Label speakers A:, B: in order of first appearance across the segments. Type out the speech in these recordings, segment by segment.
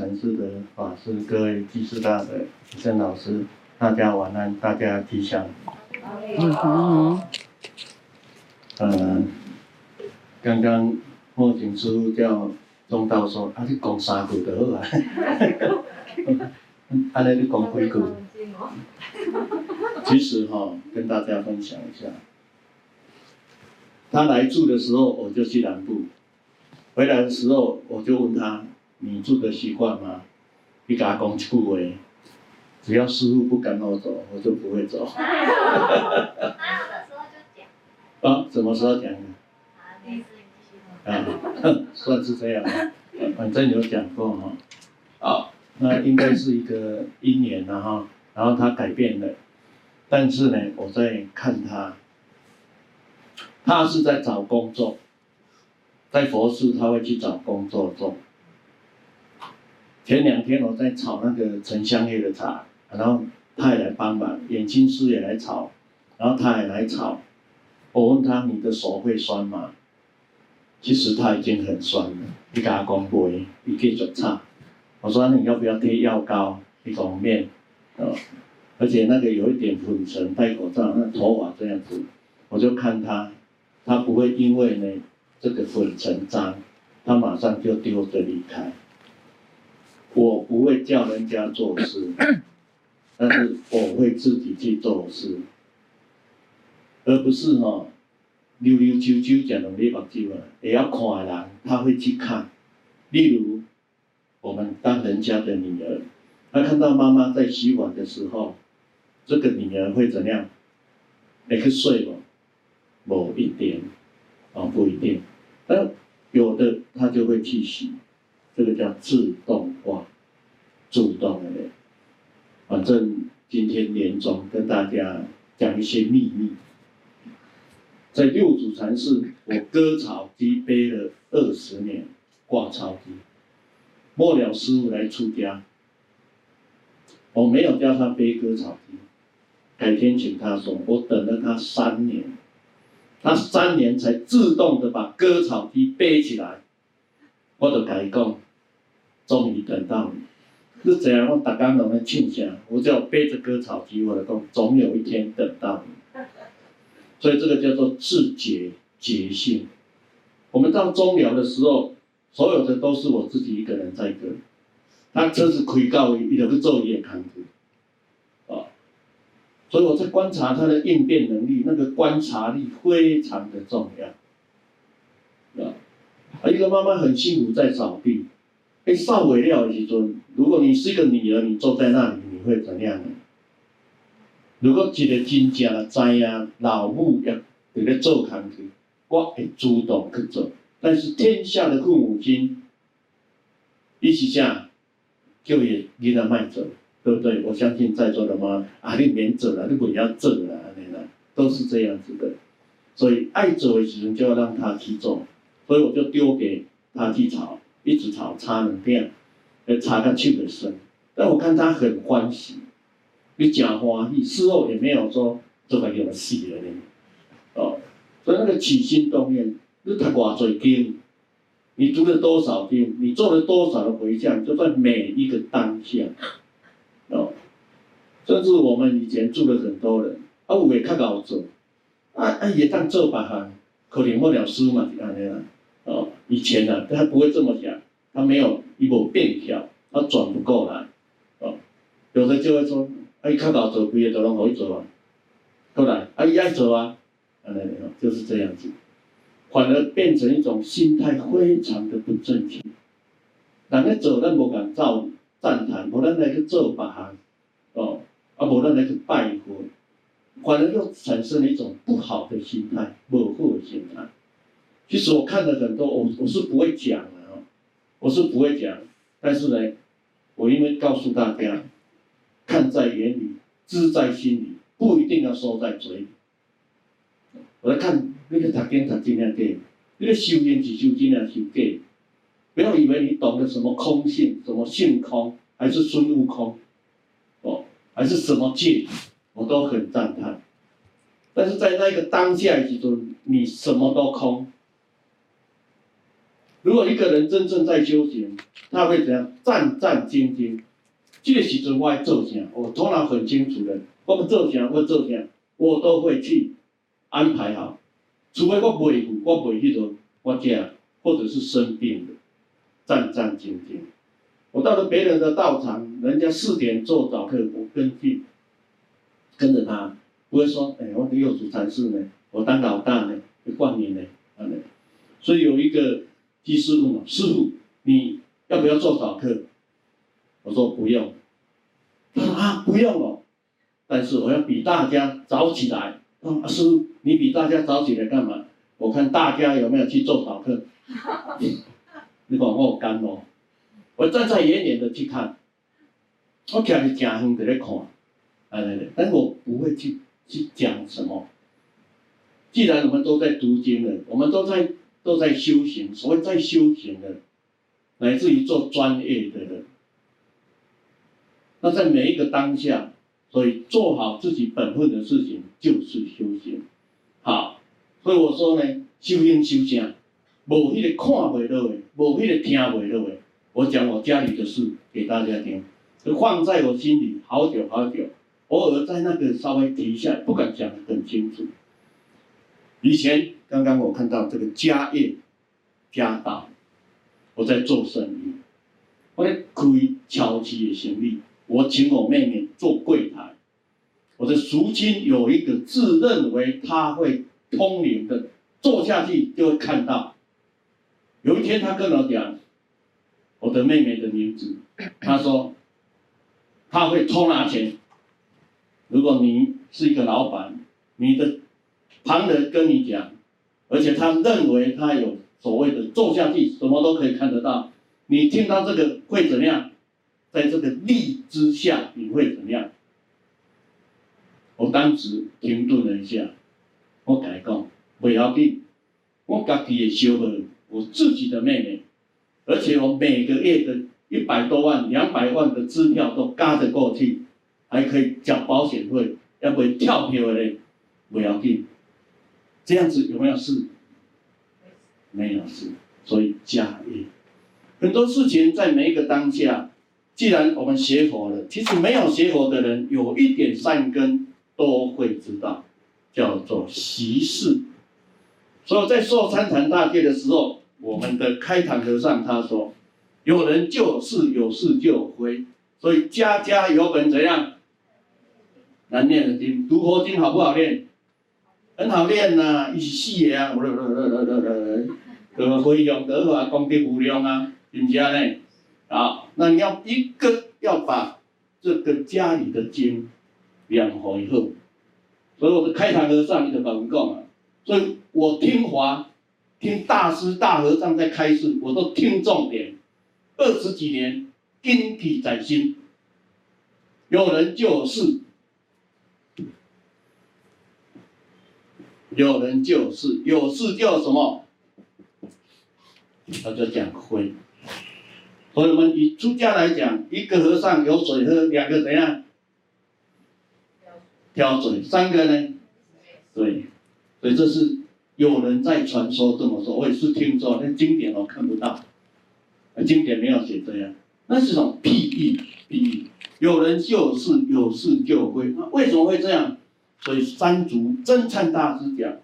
A: 我们六祖禅师的法师，各位济师大德、郑老师，大家晚安，大家吉祥。嗯哼。嗯，刚刚莫景师傅叫中道说，啊，你讲三句就好啊。安 尼你讲几句？其实哈，跟大家分享一下，他来住的时候，我就去南部，回来的时候，我就问他。你住的习惯吗？你给他讲一句话，只要师傅不赶我走，我就不会走。啊，什么时候讲的？啊，算是这样，反正有讲过哈。好，那应该是一个因缘了哈，然后他改变了，但是呢，我在看他，他是在找工作，在佛寺他会去找工作做。前两天我在炒那个沉香叶的茶，然后他也来帮忙，眼镜师也来炒，然后他也来炒。我问他：“你的手会酸吗？”其实他已经很酸了。你给他讲不会，你可以做茶。我说：“你要不要贴药膏？一种面，哦，而且那个有一点粉尘，戴口罩，那头发这样子，我就看他，他不会因为呢这个粉尘脏，他马上就丢着离开。”我不会叫人家做事，但是我会自己去做事，而不是哈溜溜啾啾讲的没目睭啊，也要看的人，他会去看。例如，我们当人家的女儿，他看到妈妈在洗碗的时候，这个女儿会怎样？会去睡吗？某一点，啊不一定，但有的他就会去洗。这个叫自动化，主动的。反正今天年终跟大家讲一些秘密。在六祖禅寺，我割草机背了二十年，挂草机。末了师傅来出家，我没有叫他背割草机，改天请他说，我等了他三年，他三年才自动的把割草机背起来，我就改讲。终于等到你，是怎样，我大家都在庆幸，我只要背着割草机，我的工，总有一天等到你。所以这个叫做自觉觉性。我们到终了的时候，所有的都是我自己一个人在割。他车子开到伊，伊就去做伊的工作。啊，所以我在观察他的应变能力，那个观察力非常的重要。啊，一个妈妈很辛苦在扫地。哎，扫尾料的时阵，如果你是一个女儿，你坐在那里，你会怎样呢？如果一个真正的知影老母要在咧做工去，我会主动去做。但是天下的父母亲，伊是啥？叫伊囡仔卖做，对不对？我相信在座的妈，啊，你免做了，你不要做了，安尼啦，都是这样子的。所以爱做的时阵，就要让他去做。所以我就丢给他去炒。一直炒，擦两遍，呃，擦个手的深。但我看他很欢喜，你讲欢喜，事后也没有说这个有戏了呢。哦，所以那个起心动念，你读多少经，你读了多少经，你做了多少的回向，就在每一个当下。哦，甚至我们以前住了很多人，啊，有的较搞做，啊啊，也当做别项，可能末了师嘛，是安尼啦。哦，以前呢、他不会这么想，他没有一部便条，他转不过来。哦，有的就会说，哎、看到做毕业都拢可以做啊，后来，啊，伊爱做啊，啊，那个就是这样子，反而变成一种心态非常的不正确。人家做咱无敢造赞叹，无咱来去做别项，哦，啊，无咱来去拜佛，反而又产生了一种不好的心态，无好的心态。其实我看了很多，我我是不会讲的哦，我是不会讲，但是呢，我因为告诉大家，看在眼里，知在心里，不一定要说在嘴里。我在看那个读经读经量给，那个修验是修经量修给，不要以为你懂得什么空性，什么性空，还是孙悟空，哦，还是什么界，我都很赞叹。但是在那个当下之中，你什么都空。如果一个人真正在修行，他会怎样？战战兢兢。这个时阵我爱做啥？我头脑很清楚的，我不做啥，我做啥，我都会去安排好。除非我袂赴，我袂去做，我这或者是生病的，战战兢兢。我到了别人的道场，人家四点做早课，我跟进，跟着他，不会说，哎，我的六祖禅师呢，我当老大呢，会冠名呢，啊。所以有一个居士问我，师傅，你要不要做早课？我说不用。他说啊，不用哦，但是我要比大家早起来。啊，师傅，你比大家早起来干嘛？我看大家有没有去做早课。你讲我干哦。我站在远远的去看，我站在正远在咧看，哎对对，但我不会去去讲什么。既然我们都在读经了，我们都在都在修行，所谓在修行的，乃至于做专业的人，那在每一个当下，所以做好自己本分的事情就是修行。好，所以我说呢，修行修行，无迄个看袂落的，无迄个听袂落的。我讲我家里的事给大家听，就放在我心里好久好久，偶尔在那个稍微提一下，不敢讲得很清楚。以前刚刚我看到这个家业家道，我在做生意，我在开巧气的生意，我请我妹妹做柜台，我的淑亲有一个自认为他会通灵的，做下去就会看到。有一天他跟我讲。我的妹妹的名字，她说，她会偷拿钱。如果你是一个老板，你的旁人跟你讲，而且他认为他有所谓的做下去，什么都可以看得到。你听到这个会怎么样？在这个力之下，你会怎么样？我当时停顿了一下，我改讲，不要紧，我家己也修了我自己的妹妹。而且我每个月的一百多万、两百万的支票都嘎得过去，还可以缴保险费，要不跳票嘞，不要紧。这样子有没有事？没有事。所以家业，很多事情在每一个当下，既然我们学佛了，其实没有学佛的人，有一点善根都会知道，叫做习事。所以在受参禅大戒的时候。我们的开坛和尚他说：“有人就有事，有事就有灰，所以家家有本怎样？难念的经，读佛经好不好念？很好念呐、啊，一起写啊，哒哒哒哒哒哒，得回向得法，功德无量啊，是不是呢？啊，那你要一个要把这个家里的经养好以后，所以我的开坛和尚你就跟我讲啊，所以我听话。”听大师大和尚在开示，我都听重点。二十几年，谨记在心。有人就有事，有人就有事，有事就什么？他就讲灰。所以我们以出家来讲，一个和尚有水喝，两个怎样？挑水，三个呢？对，所以这是。有人在传说这么说，我也是听说，但经典我看不到，经典没有写这样，那是种譬喻，譬喻。有人就有事，有事就有灰，那为什么会这样？所以三祖真禅大师讲，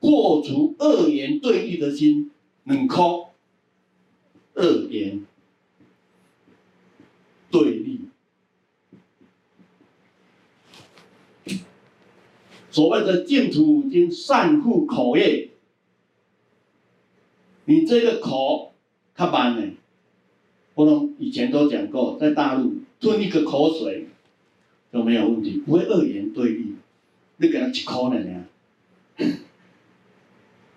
A: 破除二元对立的心，能空二元对立。所谓的净土五经善护口业，你这个口，他把呢，我们以前都讲过，在大陆吞一个口水都没有问题，不会二元对立。你给他一口呢？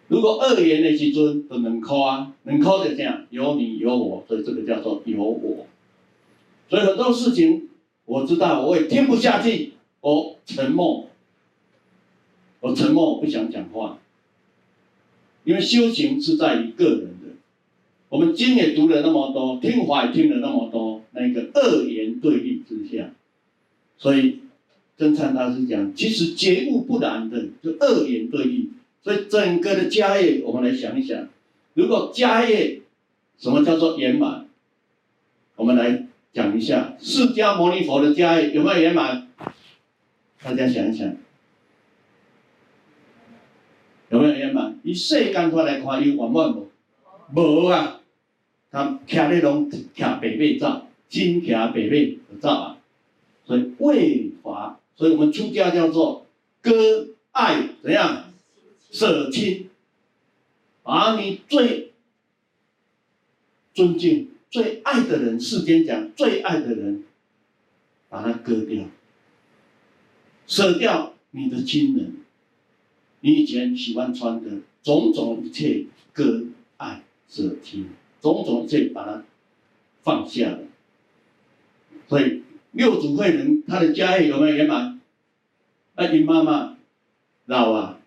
A: 如果二元的时阵，就两口啊，两口就这样，有你有我，所以这个叫做有我。所以很多事情我知道，我也听不下去，我沉默。我沉默，我不想讲话，因为修行是在于个人的。我们经也读了那么多，听法也听了那么多，那个二元对立之下，所以真禅大师讲，其实觉悟不难的，就二元对立。所以整个的家业，我们来想一想，如果家业什么叫做圆满？我们来讲一下，释迦牟尼佛的家业有没有圆满？大家想一想，有没有圆满？以世间法来看，有圆满无？无啊！他徛咧拢徛白马走，真徛白马走啊！所以未法，所以我们出家叫做割爱怎样舍亲，把你最尊敬、最爱的人，世间讲最爱的人，把它割掉，舍掉你的亲人，你以前喜欢穿的种种一切，割爱舍亲。种种一切把它放下了，所以六祖慧能他的家业有没有圆满？那你妈妈老啊，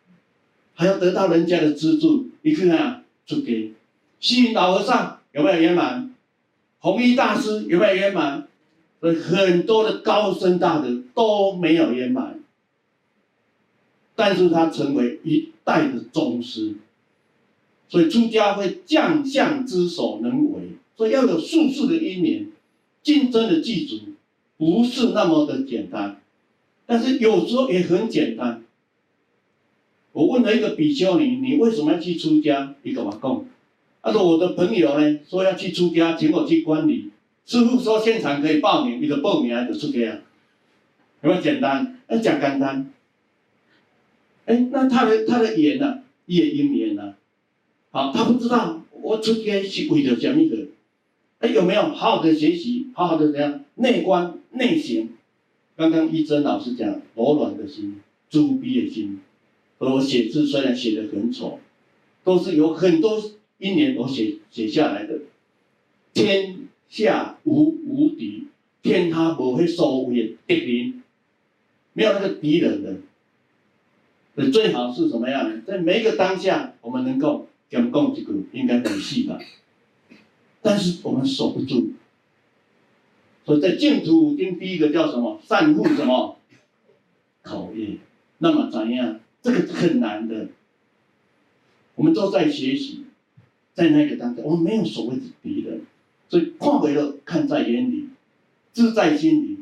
A: 还要得到人家的资助，你看看出给西云老和尚有没有圆满？弘一大师有没有圆满？所以很多的高僧大德都没有圆满，但是他成为一代的宗师。所以出家会将相之所能为，所以要有术士的因缘，竞争的具足，不是那么的简单，但是有时候也很简单。我问了一个比丘尼，你为什么要去出家？一个瓦工，他说我的朋友呢说要去出家，请我去观礼，师父说现场可以报名，你的报名就出家，有没有简单？那讲简单。哎，那他的他的缘呢？也因缘呢？好，他不知道我出家是为了什么的，哎，有没有好好的学习，好好的怎样内观内省？刚刚一真老师讲柔软的心、慈悲的心，而我写字虽然写得很丑，都是有很多因缘我写写下来的。天下无无敌，天塌不会所谓的敌人，没有那个敌人的。所以最好是什么样呢？在每一个当下，我们能够。讲讲几句应该很细吧，但是我们守不住，所以在净土五经第一个叫什么？善护什么？口业。那么怎样？这个很难的。我们都在学习，在那个当中，我们没有所谓的敌人，所以看为了看在眼里，知在心里，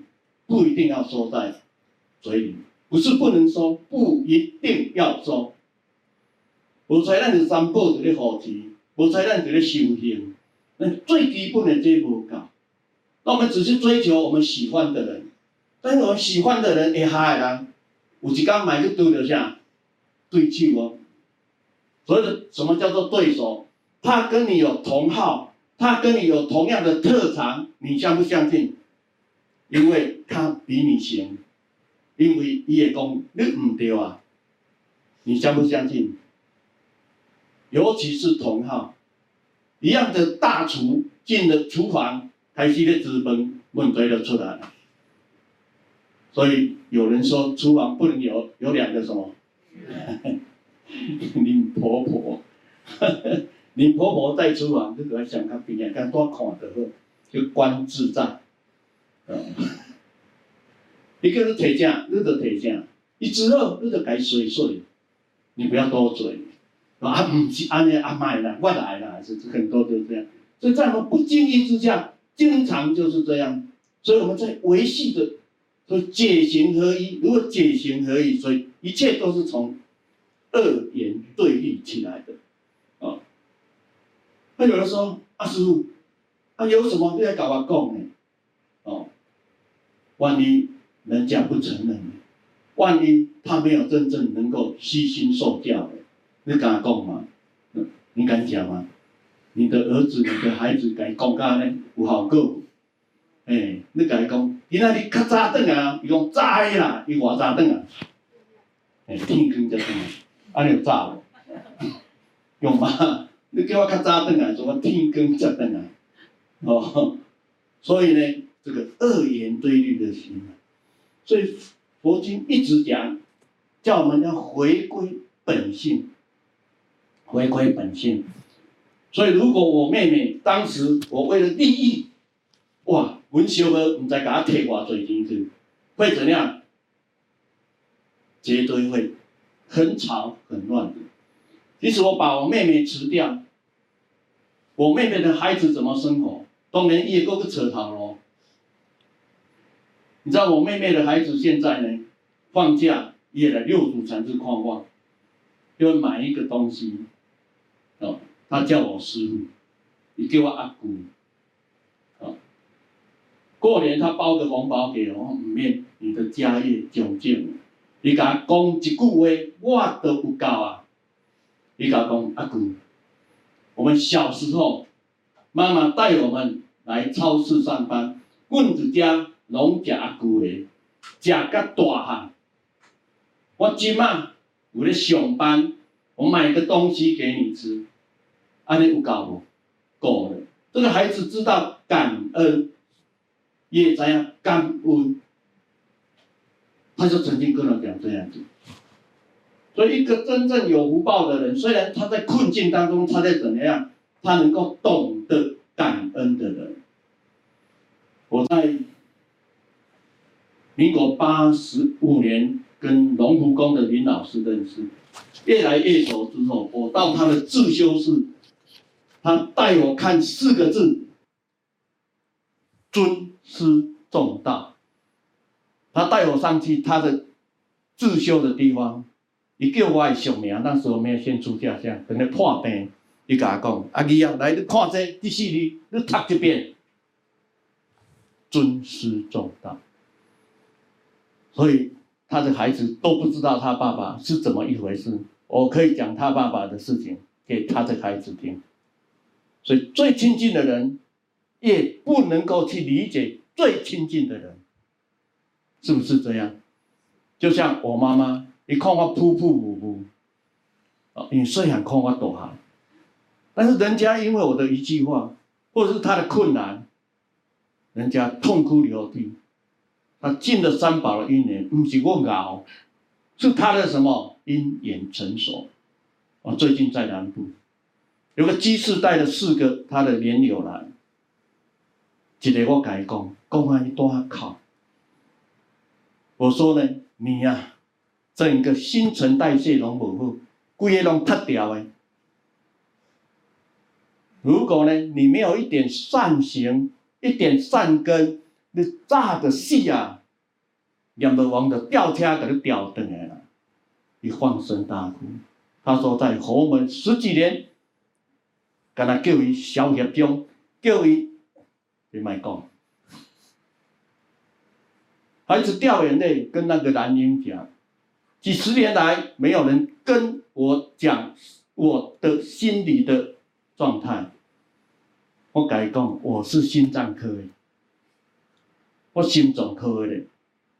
A: 不一定要说在嘴里，不是不能说，不一定要说。无才咱就三宝就咧护持，无才咱就咧修行，那最基本的这无够。那我们只是追求我们喜欢的人，但是我们喜欢的人会害人，有一天买去对着啥？对手哦。所以什么叫做对手？他跟你有同好，他跟你有同样的特长，你相不相信？因为他比你行，因为伊会讲你唔对啊，你相不相信？尤其是同好，一样的大厨进了厨房，开始咧资本，问题就出来了。所以有人说，厨房不能有有两个什么？林婆婆，林婆婆在厨房，你就要想她边眼看多看得好，就观自在。一个是提正，你就提正；一之后，你就该碎碎，你不要多嘴。啊，不是安尼阿妈啦，我来啦，是很多都这样。所以在我们不经意之下，经常就是这样。所以我们在维系的，说解行合一。如果解行合一，所以一切都是从二元对立起来的。啊，那有人说，阿师傅，啊有什么你要跟我讲呢？哦，万一人家不承认，万一他没有真正能够悉心受教的。你敢讲吗？你敢讲吗？你的儿子、你的孩子敢讲干呢？有效果？哎、欸，你敢讲？今仔日较早转啊？伊讲早啦，伊偌早转啊？哎、欸，天光才转啊？安尼有早无？用嘛？你叫我较早转啊？怎么天光才转啊？哦，所以呢，这个二元对立的心，所以佛经一直讲，叫我们要回归本性。回归本性，所以如果我妹妹当时我为了利益，哇，文修哥，唔再给他贴挂嘴进去，会怎样？绝对会很吵很乱的。即使我把我妹妹辞掉，我妹妹的孩子怎么生活？当然也够个扯头咯。你知道我妹妹的孩子现在呢，放假也来六祖禅寺看我，要买一个东西，他叫我师父，你叫我阿姑，啊，过年他包个红包给我，唔免你的家业久建，你甲讲一句话，我都不够啊，你甲讲阿姑，我们小时候，妈妈带我们来超市上班，棍子家。拢食阿姑的，食到大汉。我今嘛有咧上班，我买个东西给你吃，安尼有够无？够了。这个孩子知道感恩，也知样感恩，他就曾经跟我讲这样子。所以，一个真正有福报的人，虽然他在困境当中，他在怎么样，他能够懂得感恩的人，我在。民国八十五年，跟龙湖宫的林老师认识，越来越熟之后，我到他的自修室，他带我看四个字：尊师重道。他带我上去他的自修的地方，伊叫我的小名，那时候没有先出家相，等于破病，伊甲我讲：阿姨啊，来，你看这第四字，你读一遍，尊师重道。所以他的孩子都不知道他爸爸是怎么一回事。我可以讲他爸爸的事情给他的孩子听。所以最亲近的人，也不能够去理解最亲近的人，是不是这样？就像我妈妈，你看我噗噗噗噗，啊，你虽然看我大汉，但是人家因为我的一句话，或者是他的困难，人家痛哭流涕。他进了三宝的因缘，不是我熬，是他的什么因缘成熟。我最近在南部，有个居士带了四个他的莲友来，一个我跟他讲，讲完一段考。我说呢，你呀、啊，整个新陈代谢拢无好，规个拢塌掉的。如果呢，你没有一点善行，一点善根。你炸的死啊！阎罗王的吊车给你吊断了，你放声大哭。他说在佛门十几年，跟他叫伊小业中，叫伊你卖讲。孩子掉眼泪，跟那个男人讲，几十年来没有人跟我讲我的心理的状态。我改讲，我是心脏科的。我心脏科的，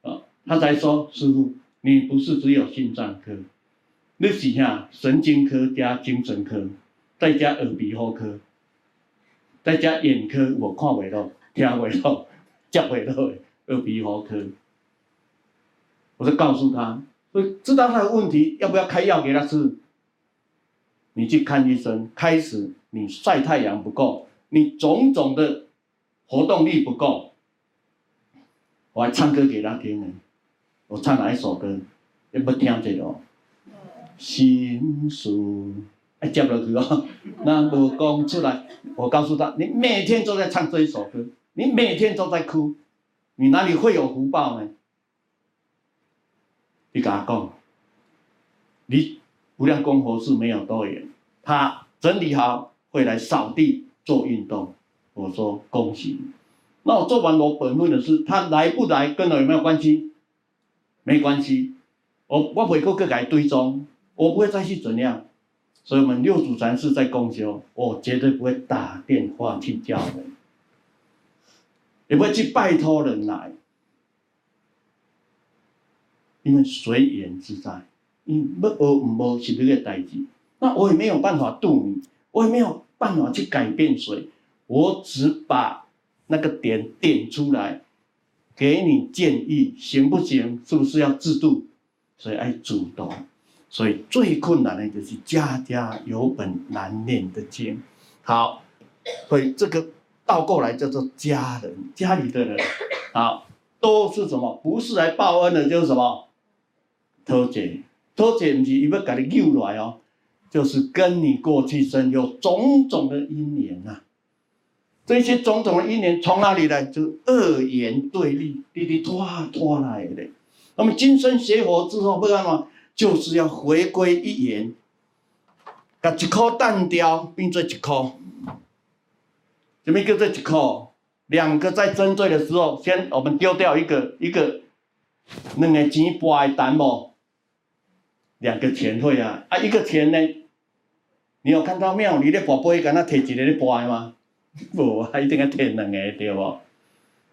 A: 啊，他才说师父，你不是只有心脏科，你是啥？神经科加精神科，再加耳鼻喉科，再加眼科，我看不到，听不到，接不到的耳鼻喉科。我就告诉他，所以知道他的问题，要不要开药给他吃？你去看医生，开始你晒太阳不够，你种种的活动力不够。我还唱歌给他听呢，我唱哪一首歌？要不听这个？心事哎，接落去哦，那我讲出来。我告诉他，你每天都在唱这一首歌，你每天都在哭，你哪里会有福报呢？你跟他讲，你无量功佛是没有多远，他整理好会来扫地做运动。我说恭喜你。那我做完我本分的事，他来不来跟我有没有关系？没关系，我我会过去给他追踪，我不会再去怎样。所以我们六祖禅师在共修，我绝对不会打电话去叫人，也不会去拜托人来，因为随缘自在，你要学唔学是你的代志，那我也没有办法度你，我也没有办法去改变谁，我只把。那个点点出来，给你建议，行不行？是不是要制度？所以爱主动。所以最困难的就是家家有本难念的经。好，所以这个倒过来叫做家人，家里的人，好，都是什么？不是来报恩的，就是什么？偷窃，偷窃不是伊要给你救来哦，就是跟你过去生有种种的因缘呐、啊。这些种种的因缘从哪里来？就是恶缘对立，滴滴拖拖来的。那么今生学佛之后，不然嘛，就是要回归一元，把一颗蛋雕变做一颗。什么叫做一颗？两个在争对的时候，先我们丢掉一个一个，两个钱拨的单无？两个钱会啊，啊一个钱呢？你有看到庙里的宝贝，敢那摕一个咧博吗？无啊，一定要摕两个对不？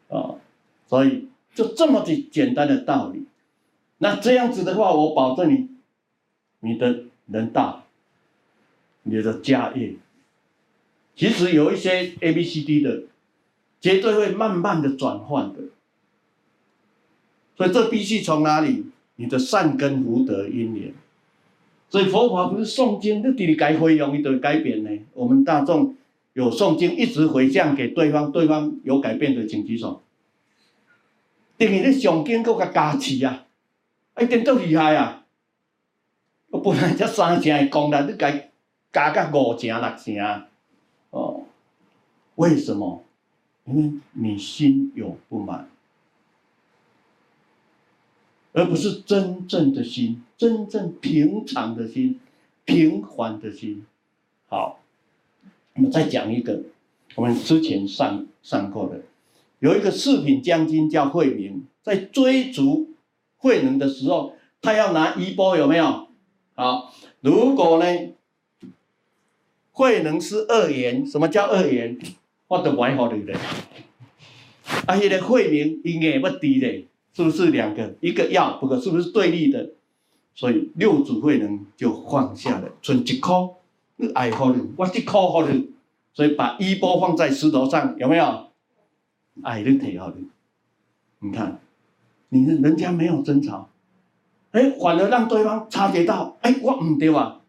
A: 哦，所以就这么的简单的道理。那这样子的话，我保证你，你的人大，你的家业，其实有一些 A B C D 的，绝对会慢慢的转换的。所以这必须从哪里？你的善根福德因缘。所以佛法不是诵经，你直直该回用，你就会改变呢。我们大众有诵经，一直回向给对方，对方有改变的，请举手。等于你诵经搁较加持啊！一定足厉害啊！我本来才三成的功力，你该加个五成六成哦？为什么？因为你心有不满，而不是真正的心，真正平常的心，平缓的心。好，我们再讲一个，我们之前上上过的，有一个四品将军叫惠明，在追逐。慧能的时候，他要拿衣钵，有没有？好，如果呢，慧能是恶言，什么叫恶言？我都不爱好你的。啊，现在慧明应该不低的，是不是两个？一个要，不过是不是对立的？所以六祖慧能就放下了，存一颗，你爱好你，我一颗好你，所以把衣钵放在石头上，有没有？爱你提好你，你看。你人家没有争吵，哎，反而让对方察觉到，哎，我唔对啊，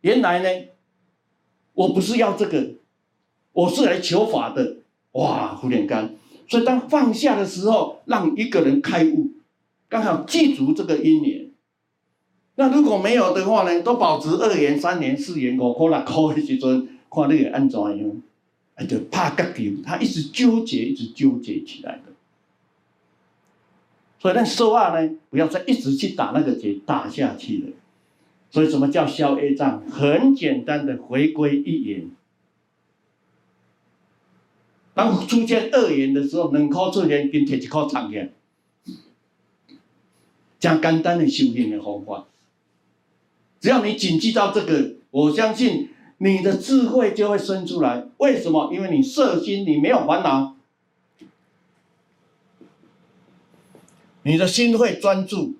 A: 原来呢，我不是要这个，我是来求法的，哇，福田干。所以当放下的时候，让一个人开悟，刚好记住这个因缘。那如果没有的话呢，都保持二元、三缘、四元，五颗、六颗的时阵，看你会安怎样？哎，就怕割掉，他一直纠结，一直纠结起来的。所以那说话呢，不要再一直去打那个结，打下去了。所以什么叫消业障？很简单的回归一言。当出现二言的时候，两颗出现，跟铁一颗长缘，讲简单的修炼的方法。只要你谨记到这个，我相信你的智慧就会生出来。为什么？因为你色心，你没有烦恼。你的心会专注，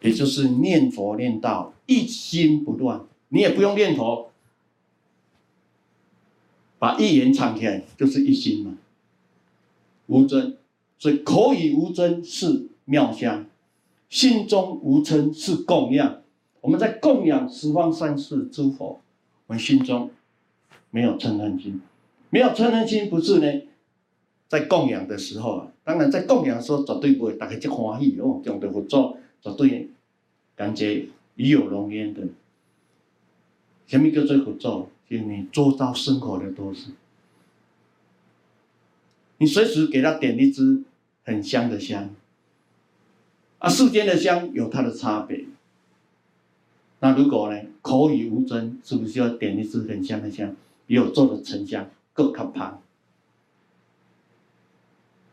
A: 也就是念佛念到一心不乱，你也不用念佛，把一言敞开就是一心嘛，无争，所以口语无争是妙香，心中无嗔是供养。我们在供养十方三世诸佛，我们心中没有嗔恨心，没有嗔恨心不是呢？在供养的时候啊，当然在供养的时候绝对不会大家就欢喜哦，这样的佛祖绝对感觉与有荣焉的。什么叫做佛祖？就是你做到生活的都是，你随时给他点一支很香的香，啊，世间的香有它的差别。那如果呢，口语无争，是不是要点一支很香的香？比我做的沉香更可怕。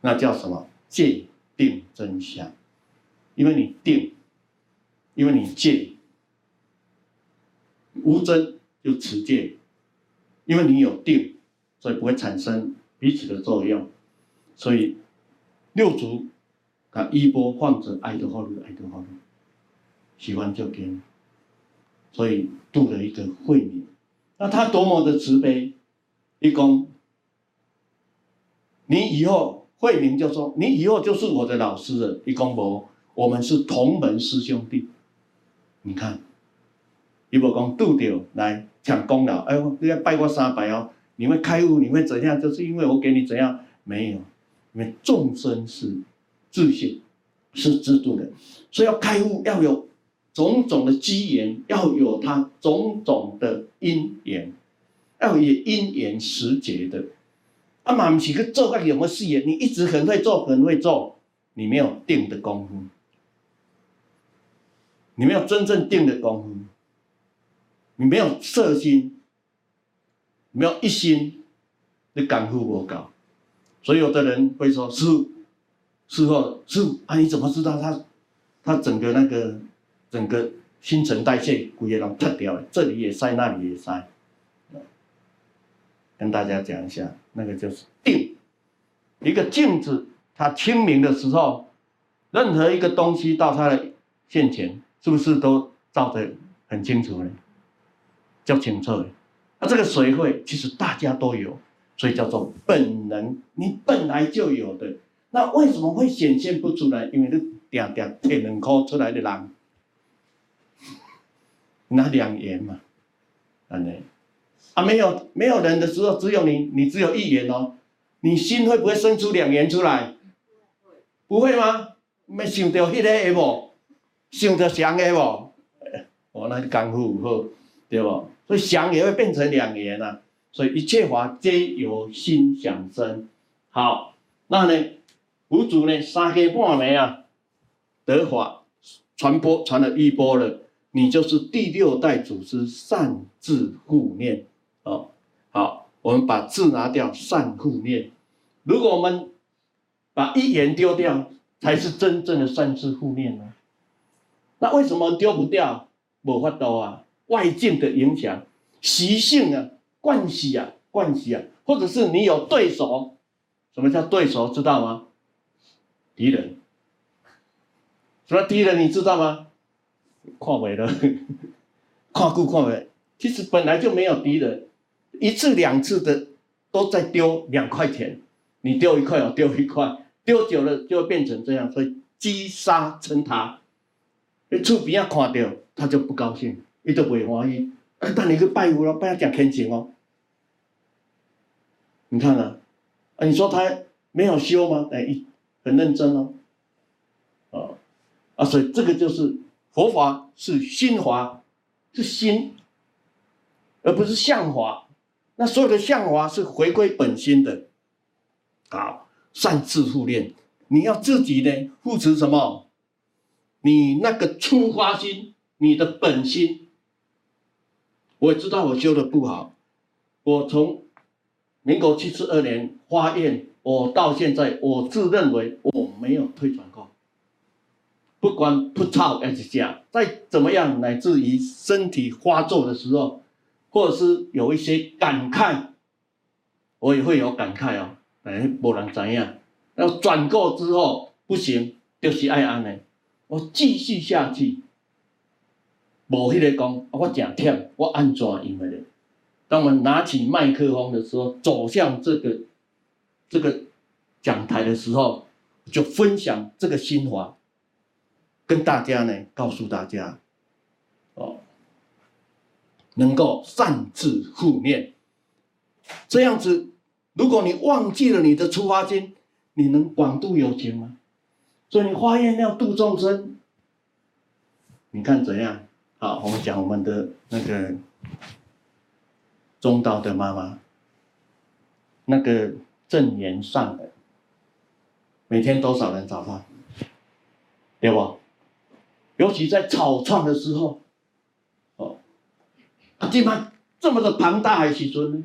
A: 那叫什么？戒定真香，因为你定，因为你戒，无真就持戒，因为你有定，所以不会产生彼此的作用。所以六祖把衣钵放着，爱的后路，爱的后路，喜欢就给，所以度了一个慧明。那他多么的慈悲，一公，你以后。慧明就说：“你以后就是我的老师了，一公伯，我们是同门师兄弟。你看，一伯公度掉来抢功劳，哎呦，你要拜过三拜哦，你会开悟，你会怎样？就是因为我给你怎样？没有，因为众生是自信，是自度的，所以要开悟要有种种的机缘，要有它种种的因缘，要有因缘时节的。啊嘛，不是去做个什么事业，你一直很会做，很会做，你没有定的功夫，你没有真正定的功夫，你没有色心，没有一心，你功夫不够。所以有的人会说：“师父，师父，师父啊，你怎么知道他，他整个那个整个新陈代谢骨液都脱掉，这里也塞，那里也塞。”跟大家讲一下，那个就是定。一个镜子，它清明的时候，任何一个东西到它的现前，是不是都照得很清楚呢？叫清澈。那、这个水会，其实大家都有，所以叫做本能，你本来就有的。那为什么会显现不出来？因为你点点铁能抠出来的人，那两眼嘛，安尼。啊，没有没有人的时候，只有你，你只有一缘哦。你心会不会生出两缘出来？不会吗？没想到迄个的无，想到想的无，哦，那功夫好，对不？所以想也会变成两缘啊。所以一切法皆由心想生。好，那呢，五祖呢，三更半暝啊，得法传播传了一波了，你就是第六代祖师善自护念。哦，好，我们把字拿掉，善护念。如果我们把一言丢掉，才是真正的善自护念呢。那为什么丢不掉？无法度啊，外境的影响，习性啊，惯习啊，惯习啊，或者是你有对手。什么叫对手？知道吗？敌人。什么敌人？你知道吗？看尾了，看顾看尾。其实本来就没有敌人。一次两次的都在丢两块钱，你丢一块我丢一块，丢久了就会变成这样，所以积沙成塔。你厝边啊看到他就不高兴，伊都袂欢喜。但你去拜佛了，拜他讲虔诚哦。你看啊，啊你说他没有修吗？哎，很认真哦。啊啊，所以这个就是佛法是心法，是心，而不是相法。那所有的相法是回归本心的，好，善自护念，你要自己呢护持什么？你那个初发心，你的本心。我知道我修的不好，我从民国七十二年发愿，我到现在，我自认为我没有退转过，不管不操还是假，再怎么样，乃至于身体发作的时候。或者是有一些感慨，我也会有感慨哦。哎，无人知影，要转过之后不行，就是爱安尼。我继续下去，无迄个讲，我真忝，我安怎用的？当我拿起麦克风的时候，走向这个这个讲台的时候，就分享这个心法，跟大家呢，告诉大家，哦。能够善自护念，这样子，如果你忘记了你的出发心，你能广度有情吗？所以你发愿要度众生，你看怎样？好，我们讲我们的那个中道的妈妈，那个证严上人，每天多少人找他？对不？尤其在草创的时候。啊，今嘛这么的庞大的时阵呢，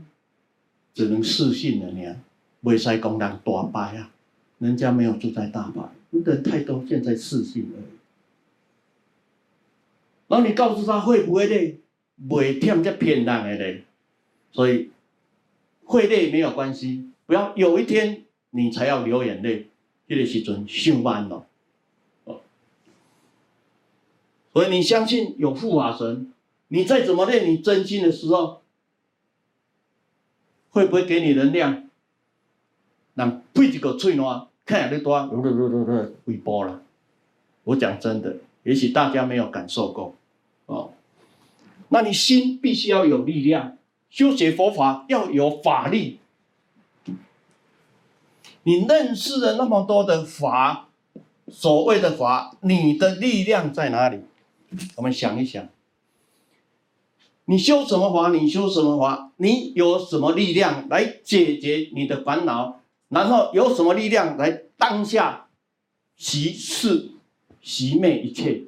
A: 只能视讯了呢，未使讲人大牌啊，人家没有住在大拜，人太多，现在视讯而已。然后你告诉他会不会累？袂忝才骗人的嘞，所以会累没有关系，不要有一天你才要流眼泪，这个时阵上班了。哦，所以你相信有护法神。你再怎么练，你真心的时候，会不会给你能量？那呸一个嘴喏，看下你多，微波了。我讲真的，也许大家没有感受过，哦，那你心必须要有力量，修学佛法要有法力。你认识了那么多的法，所谓的法，你的力量在哪里？我们想一想，你修什么法？你修什么法？你有什么力量来解决你的烦恼？然后有什么力量来当下习事习灭一切？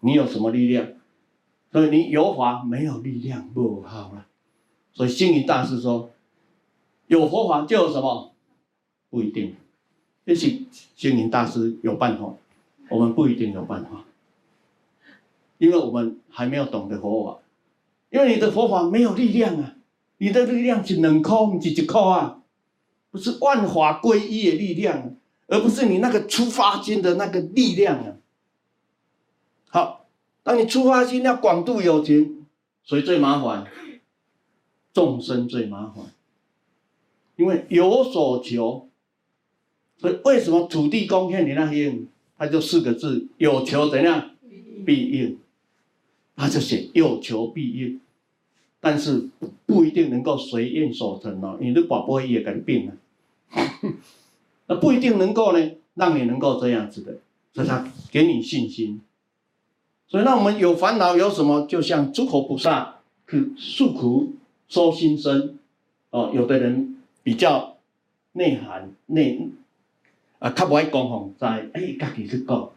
A: 你有什么力量？所以你有法没有力量不好了。所以星云大师说，有佛法就有什么？不一定。这是星云大师有办法，我们不一定有办法，因为我们还没有懂得佛法。因为你的佛法没有力量啊，你的力量是两块，不是一块啊，不是万法归一的力量，而不是你那个出发心的那个力量啊。好，当你出发心要广度有情，谁最麻烦？众生最麻烦，因为有所求。所以为什么土地公献你那应？他就四个字：有求怎样？必应。他就写有求必应，但是不一定能够随愿所成哦。你的宝宝也改变了，那不一定能够呢，让你能够这样子的。所以他给你信心。所以让我们有烦恼有什么，就像诸佛菩萨去诉苦说心声。哦，有的人比较内涵内。啊，较不爱讲洪灾，哎，家己去讲，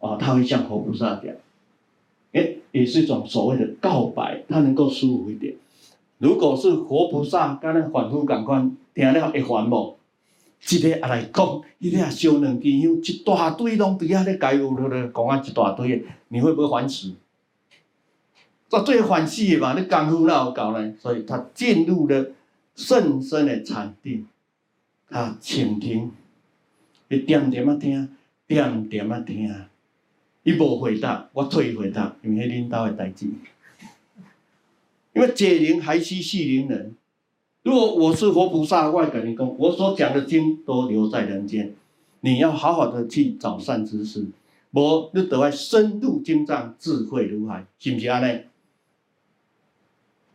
A: 哦，他会向佛菩萨讲，哎，也是一种所谓的告白，他能够舒服一点。如果是佛菩萨，跟那凡夫共款，听了会烦无？一个也来讲，一个也烧两支香，一大堆拢伫遐咧解有了咧讲啊一大堆，你会不会烦死？做最烦死的嘛，你功夫哪有够呢？所以他进入了甚深的禅定，他倾听。伊点点啊听，点点啊听，伊无回答，我退回答，因为领导的代志。因为解铃还须系铃人。如果我是活菩萨，我会跟你讲，我所讲的经都留在人间，你要好好的去找善知识，无你得爱深入经藏，智慧如海，是不是安尼？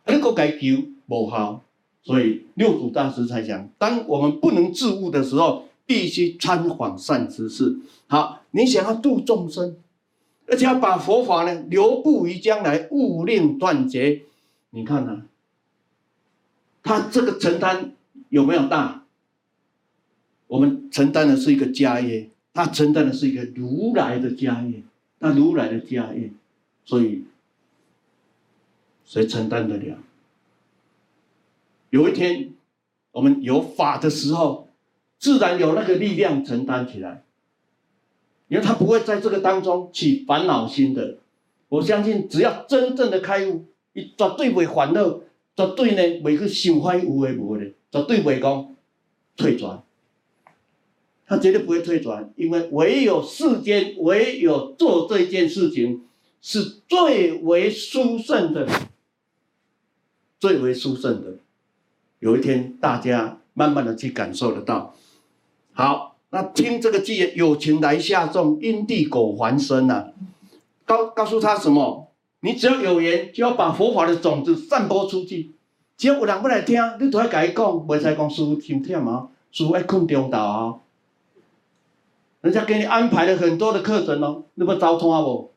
A: 啊，你搁该求无效，所以六祖大师才讲，当我们不能自悟的时候。必须参访善知识。好，你想要度众生，而且要把佛法呢留步于将来，勿令断绝。你看呢、啊？他这个承担有没有大？我们承担的是一个家业，他承担的是一个如来的家业，那如来的家业，所以谁承担得了？有一天我们有法的时候。自然有那个力量承担起来，因为他不会在这个当中起烦恼心的。我相信，只要真正的开悟，伊绝对不会烦恼，绝对呢不会去想坏有的无的，绝对不会讲退转。他绝对不会退转，因为唯有世间，唯有做这件事情是最为殊胜的，最为殊胜的。有一天，大家慢慢的去感受得到。好，那听这个偈，有情来下种，因地果还生呐、告告诉他什么？你只要有缘，就要把佛法的种子散播出去。只要有人不来听，你都要跟伊讲，袂使讲师傅心忝啊，师傅爱困中道啊。人家给你安排了很多的课程哦，你要走摊无？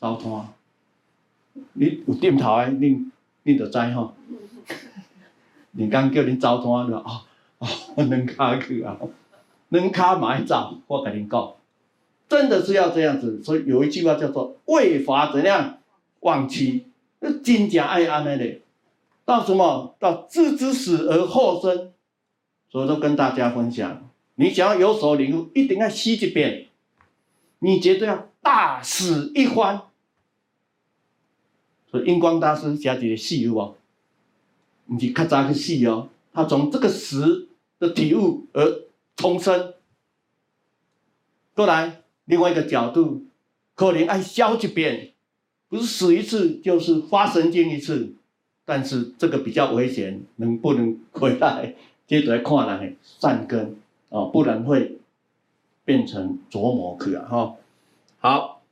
A: 走摊。你有点头诶，你你就知吼。人家叫你走摊，你话哦哦，能卡去啊。能卡买早，我跟你讲，真的是要这样子。所以有一句话叫做“为法怎样忘妻”，那真正爱安尼的。到什么？到置之死而后生。所以都跟大家分享，你想要有所领悟，一定要死一遍，你绝对要大死一番。所以印光大师写一个死有无？不是较早去死哦，他从这个死的体悟而。重生，过来另外一个角度，可能爱消一遍，不是死一次就是发神经一次，但是这个比较危险，能不能回来，接着来看来善根哦，不然会变成琢磨去啊哈。好，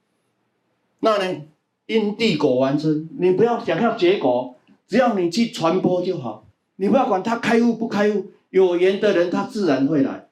A: 那呢因地果完生，你不要想要结果，只要你去传播就好，你不要管他开悟不开悟，有缘的人他自然会来。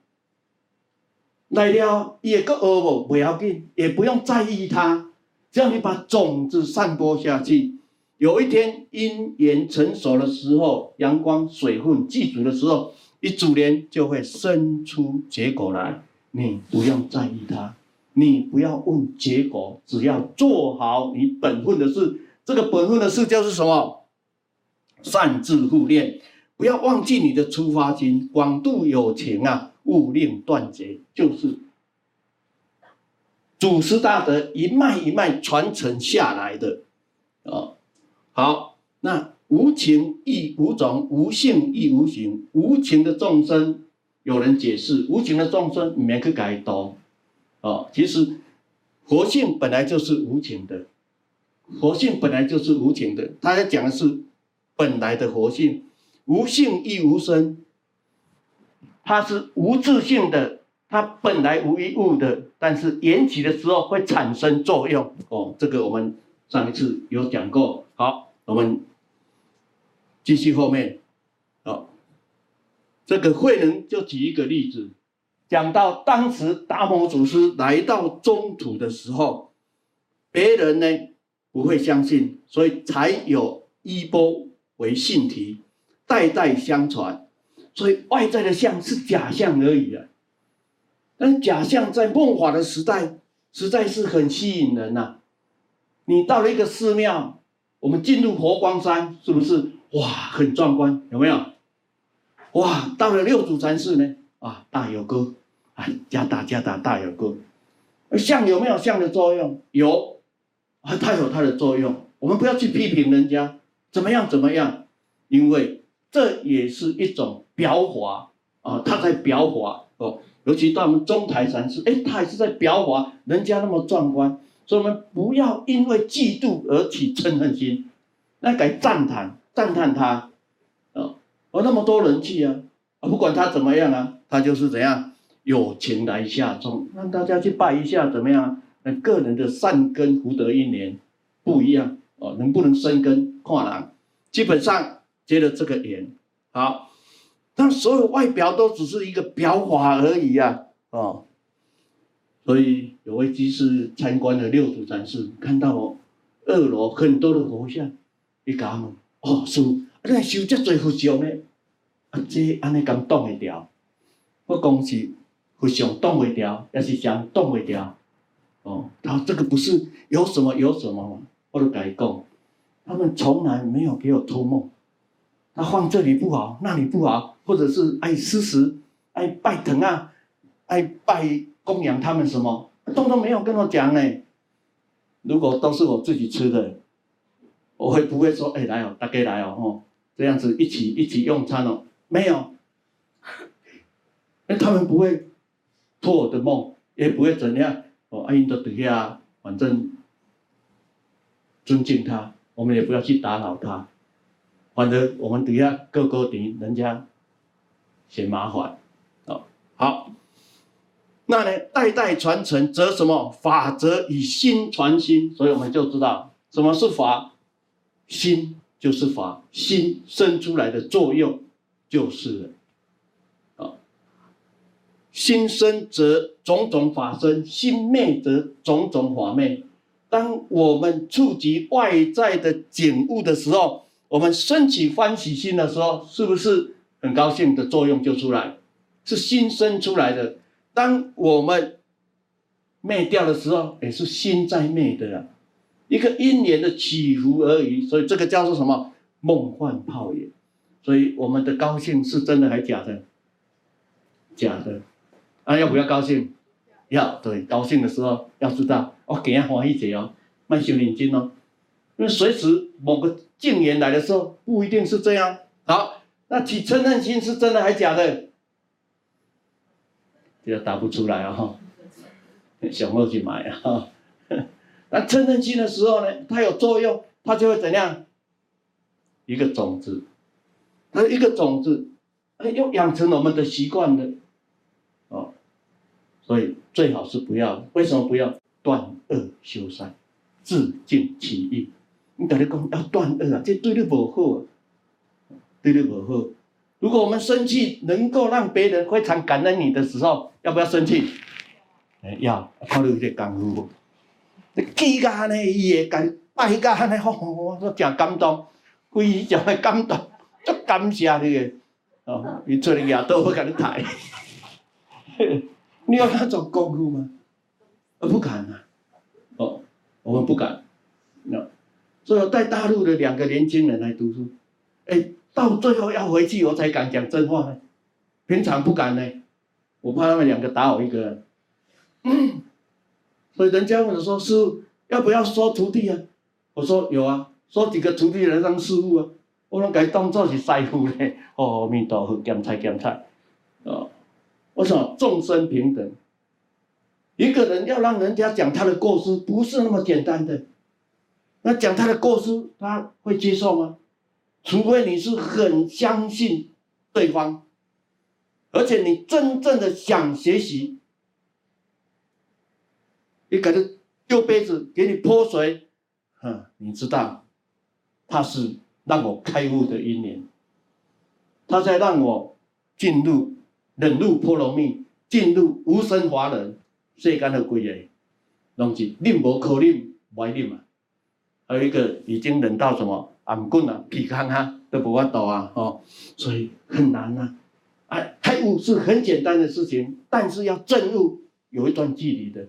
A: 来了，也个学无不要紧，也不用在意它，只要你把种子散播下去，有一天因缘成熟的时候，阳光、水分具足的时候，一主莲就会生出结果来。你不用在意它，你不要问结果，只要做好你本分的事。这个本分的事就是什么？善自护念，不要忘记你的出发心，广度有情啊，勿令断绝，就是祖师大德一脉一脉传承下来的啊。好，那无情亦无种，无性亦无形，无情的众生，有人解释，无情的众生你没去改读哦。其实佛性本来就是无情的，佛性本来就是无情的，他在讲的是。本来的活性，无性亦无生，它是无自性的，它本来无一物的，但是缘起的时候会产生作用。哦，这个我们上一次有讲过。好，我们继续后面。好，这个慧能就举一个例子，讲到当时达摩祖师来到中土的时候，别人呢不会相信，所以才有衣钵。为信体，代代相传，所以外在的相是假象而已啊。但假象在梦法的时代，实在是很吸引人呐、你到了一个寺庙，我们进入佛光山，是不是哇，很壮观？有没有？哇，到了六祖禅寺呢？啊，大有哥，啊，加大加大大有歌。相有没有相的作用？有，啊，它有它的作用。我们不要去批评人家。怎么样？怎么样？因为这也是一种表法啊，他在表法哦。尤其到我们中台禅寺，哎，他也是在表法，人家那么壮观，所以我们不要因为嫉妒而起嗔恨心，那该赞叹赞叹他啊，哦，那么多人气啊，啊，不管他怎么样啊，他就是怎样有情来下众，让大家去拜一下，怎么样？那个人的善根福德因缘不一样。哦，能不能生根？看人，基本上接了这个缘，好，但所有外表都只是一个表法而已呀，啊，哦，所以有位居士参观了六祖禅寺，看到二楼很多的佛像，一讲，哦，师父，你修这多佛像呢？啊，这安尼敢挡会掉？我讲是佛像挡会掉，也是像挡会掉？哦，然后这个不是有什么有什么吗？或者改讲，他们从来没有给我托梦。他放这里不好，那里不好，或者是爱施食、爱拜腾啊、爱拜供养他们什么，通通没有跟我讲呢。如果都是我自己吃的，我会不会说，哎，来哦，大家来哦，哦，这样子一起一起用餐哦？没有，那他们不会破我的梦，也不会怎样哦，阿英都底下，反正。尊敬他，我们也不要去打扰他，反正我们底下各个顶人家嫌麻烦，哦，好，那呢代代传承则什么？法则以心传心，所以我们就知道什么是法，心就是法，心生出来的作用就是了，啊，心生则种种法生，心灭则种种法灭。当我们触及外在的景物的时候，我们升起欢喜心的时候，是不是很高兴的作用就出来？是心生出来的。当我们灭掉的时候，也是心在灭的啊，一个因缘的起伏而已。所以这个叫做什么？梦幻泡影。所以我们的高兴是真的还假的？假的。啊，要不要高兴？要。对，高兴的时候要知道。哦，给人欢喜者哦，慢修念经哦，因为随时某个境缘来的时候，不一定是这样。好，那起嗔恨心是真的还是假的？这个答不出来啊、哦！小莫去买啊！哈，那嗔恨心的时候呢，它有作用，它就会怎样？一个种子，它一个种子，哎，又养成我们的习惯了。哦，所以最好是不要。为什么不要？断恶修善，自净其意。你跟你讲要断恶啊，这对你不好，对你不好。如果我们生气能够让别人非常感恩你的时候，要不要生气？哎，要考虑一些功夫。你记甲呢，伊会感拜甲安尼，吼，我真感动，非常的感动，足感谢你的，哦，伊做哩夜都会甲你抬，你要那种功夫吗？我不敢啊，哦，我们不敢，那，所以带大陆的两个年轻人来读书，哎，到最后要回去我才敢讲真话呢，平常不敢呢，我怕他们两个打我一个人，嗯。所以人家问我说：“师傅要不要收徒弟啊？”我说：“有啊，收几个徒弟来当师傅啊。”我拢改当做是师父嘞。哦，阿弥陀佛，检菜检菜。哦，我说众生平等，一个人要让人家讲他的过失，不是那么简单的。那讲他的过失，他会接受吗？除非你是很相信对方，而且你真正的想学习。你给他丢杯子，给你泼水，哼，你知道，他是让我开悟的因缘，他在让我进入忍辱波罗蜜，进入无生法忍，世间的规个，拢是忍无可忍，歪忍嘛。还有一个已经忍到什么頷颈啊、皮康啊都不法度啊，哦，所以很难呐、啊。哎，开悟是很简单的事情，但是要证悟有一段距离的。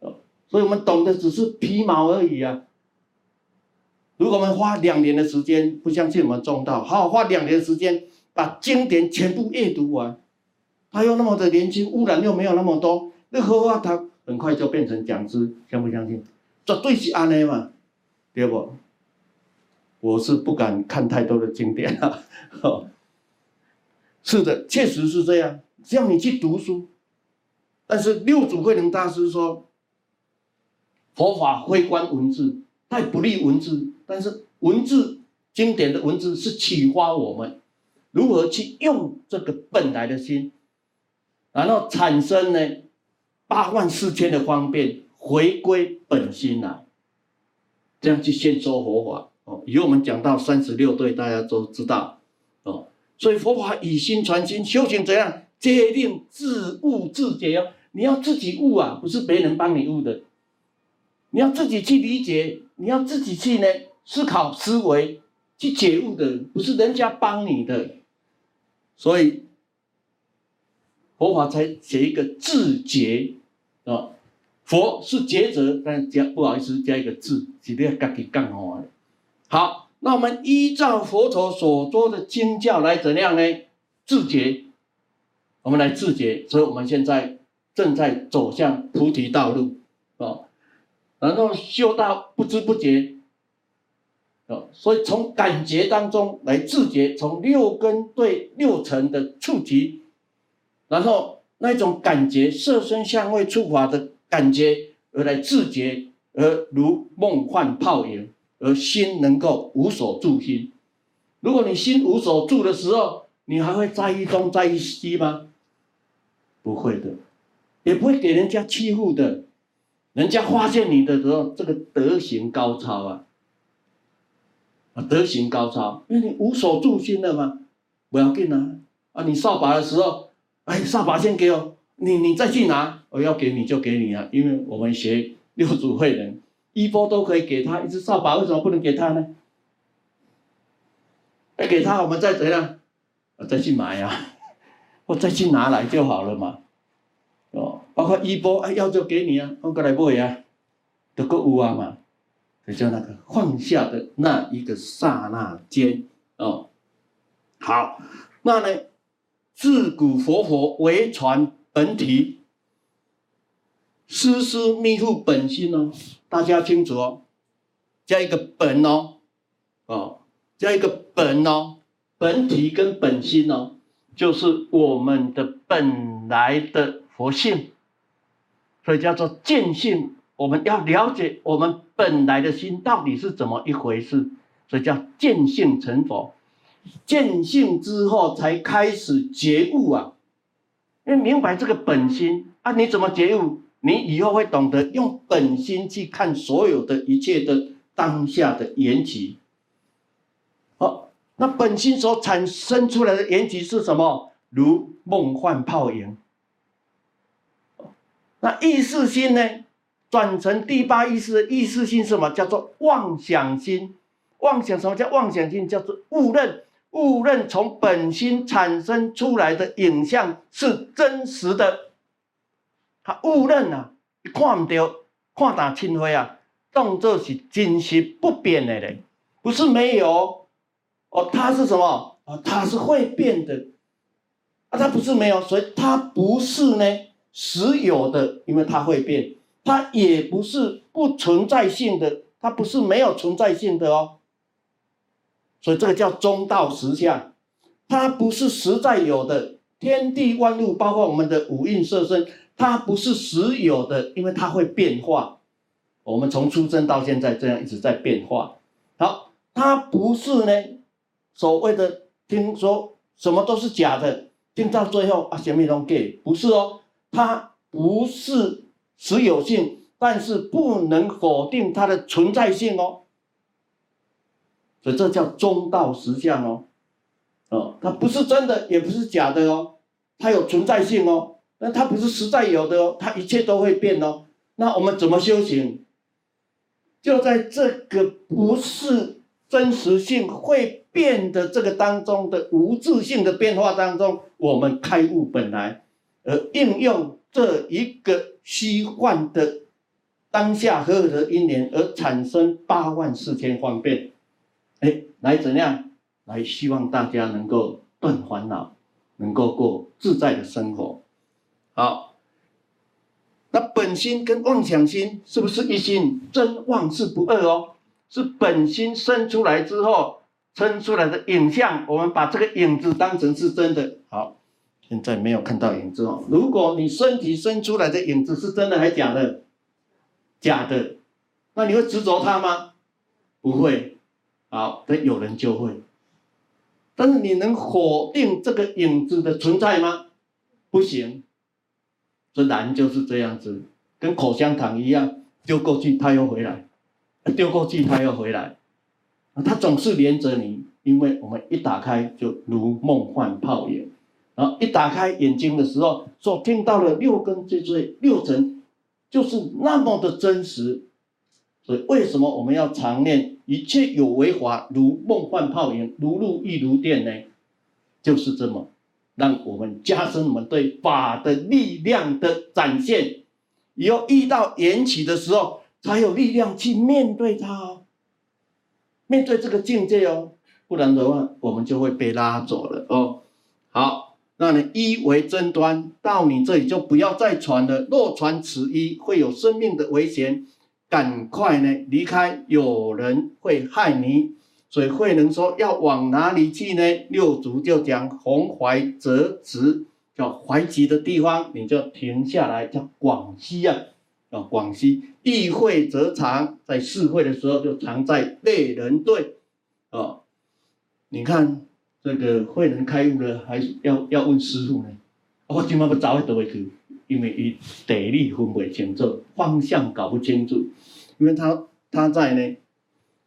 A: 哦所以我们懂的只是皮毛而已啊！如果我们花两年的时间，不相信我们中道，好花两年的时间把经典全部阅读完，他又那么的年轻，污染又没有那么多，那何况他很快就变成讲师，相不相信？绝对是安尼嘛，对不？我是不敢看太多的经典了啊。是的，确实是这样，只要你去读书。但是六祖慧能大师说。佛法非观文字，太不立文字，但是文字经典的文字是启发我们如何去用这个本来的心，然后产生呢八万四千的方便，回归本心来，这样去先说佛法哦。以后我们讲到三十六对，大家都知道哦。所以佛法以心传心，修行怎样？皆令自悟自解哦。你要自己悟啊，不是别人帮你悟的。你要自己去理解，你要自己去呢思考思维，去解悟的，不是人家帮你的。所以佛法才写一个自觉啊，佛是觉者，但加不好意思加一个自，是要自己讲话。好，那我们依照佛陀所说的经教来怎样呢？自觉，我们来自觉。所以我们现在正在走向菩提道路啊。然后修到不知不觉，哦，所以从感觉当中来自觉，从六根对六尘的触及，然后那种感觉色声香味触法的感觉而来自觉，而如梦幻泡影，而心能够无所住心。如果你心无所住的时候，你还会在意东在意西吗？不会的，也不会给人家欺负的。人家发现你的时候，这个德行高超啊，啊，德行高超，因为你无所住心了嘛，不要紧啊，啊，你扫把的时候，哎，扫把先给我，你你再去拿，我要给你就给你啊，因为我们学六祖慧能，衣钵都可以给他，一支扫把为什么不能给他呢？给他，我们再怎样，我再去买啊，我再去拿来就好了嘛。哦，包括衣钵，哎，要就给你啊，我过来买啊，都够有啊嘛，就叫那个放下的那一个刹那间哦。好，那呢，自古佛佛唯传本体，丝丝密付本心哦，大家清楚哦，加一个本哦，哦，加一个本哦，本体跟本心哦，就是我们的本来的。佛性，所以叫做见性。我们要了解我们本来的心到底是怎么一回事，所以叫见性成佛。见性之后才开始觉悟啊！因为明白这个本心啊，你怎么觉悟？你以后会懂得用本心去看所有的一切的当下的缘起。好，那本心所产生出来的缘起是什么？如梦幻泡影。那意识心呢，转成第八意识意识心是什么？叫做妄想心。妄想什么叫妄想心？叫做误认，误认从本心产生出来的影像是真实的。他误认啊，看不到，看大清灰啊，当作是真实不变的嘞，不是没有哦，它是什么？啊？它是会变的。啊，它不是没有，所以它不是呢实有的，因为它会变，它也不是不存在性的，它不是没有存在性的哦，所以这个叫中道实相，它不是实在有的，天地万物，包括我们的五蕴色身。它不是实有的，因为它会变化。我们从出生到现在这样一直在变化。好，它不是呢，所谓的听说什么都是假的，听到最后啊，什么都给，不是哦，它不是实有性，但是不能否定它的存在性哦。所以这叫中道实相哦，哦，它不是真的，也不是假的哦，它有存在性哦。那它不是实在有的哦，它一切都会变哦。那我们怎么修行？就在这个不是真实性会变的这个当中的无自性的变化当中，我们开悟本来，而应用这一个虚幻的当下和合的因缘，而产生八万四千方便。哎，来怎样？来希望大家能够断烦恼，能够过自在的生活。好，那本心跟妄想心是不是一心？真妄是不二哦，是本心生出来之后生出来的影像，我们把这个影子当成是真的。好，现在没有看到影子哦。如果你身体生出来的影子是真的还假的？假的，那你会执着它吗？不会。好，但有人就会。但是你能否定这个影子的存在吗？不行。这然就是这样子，跟口香糖一样，丢过去它又回来，丢过去它又回来，它总是连着你，因为我们一打开就如梦幻泡影，然后一打开眼睛的时候，所听到的六根这些六尘，就是那么的真实，所以为什么我们要常念一切有为法如梦幻泡影，如露亦如电呢？就是这么。让我们加深我们对法的力量的展现，以后遇到缘起的时候，才有力量去面对它哦，面对这个境界哦，不然的话，我们就会被拉走了哦。好，那你一为争端，到你这里就不要再传了。若传此一，会有生命的危险，赶快呢离开，有人会害你。所以慧能说要往哪里去呢？六祖就讲弘怀择直，叫怀集的地方，你就停下来，叫广西啊，啊广西。意会则常，在释慧的时候就常在类人队，啊，你看这个慧能开悟了，还要要问师父呢？我今晚不早会倒回去，因为伊地理分不清楚，方向搞不清楚，因为他他在呢。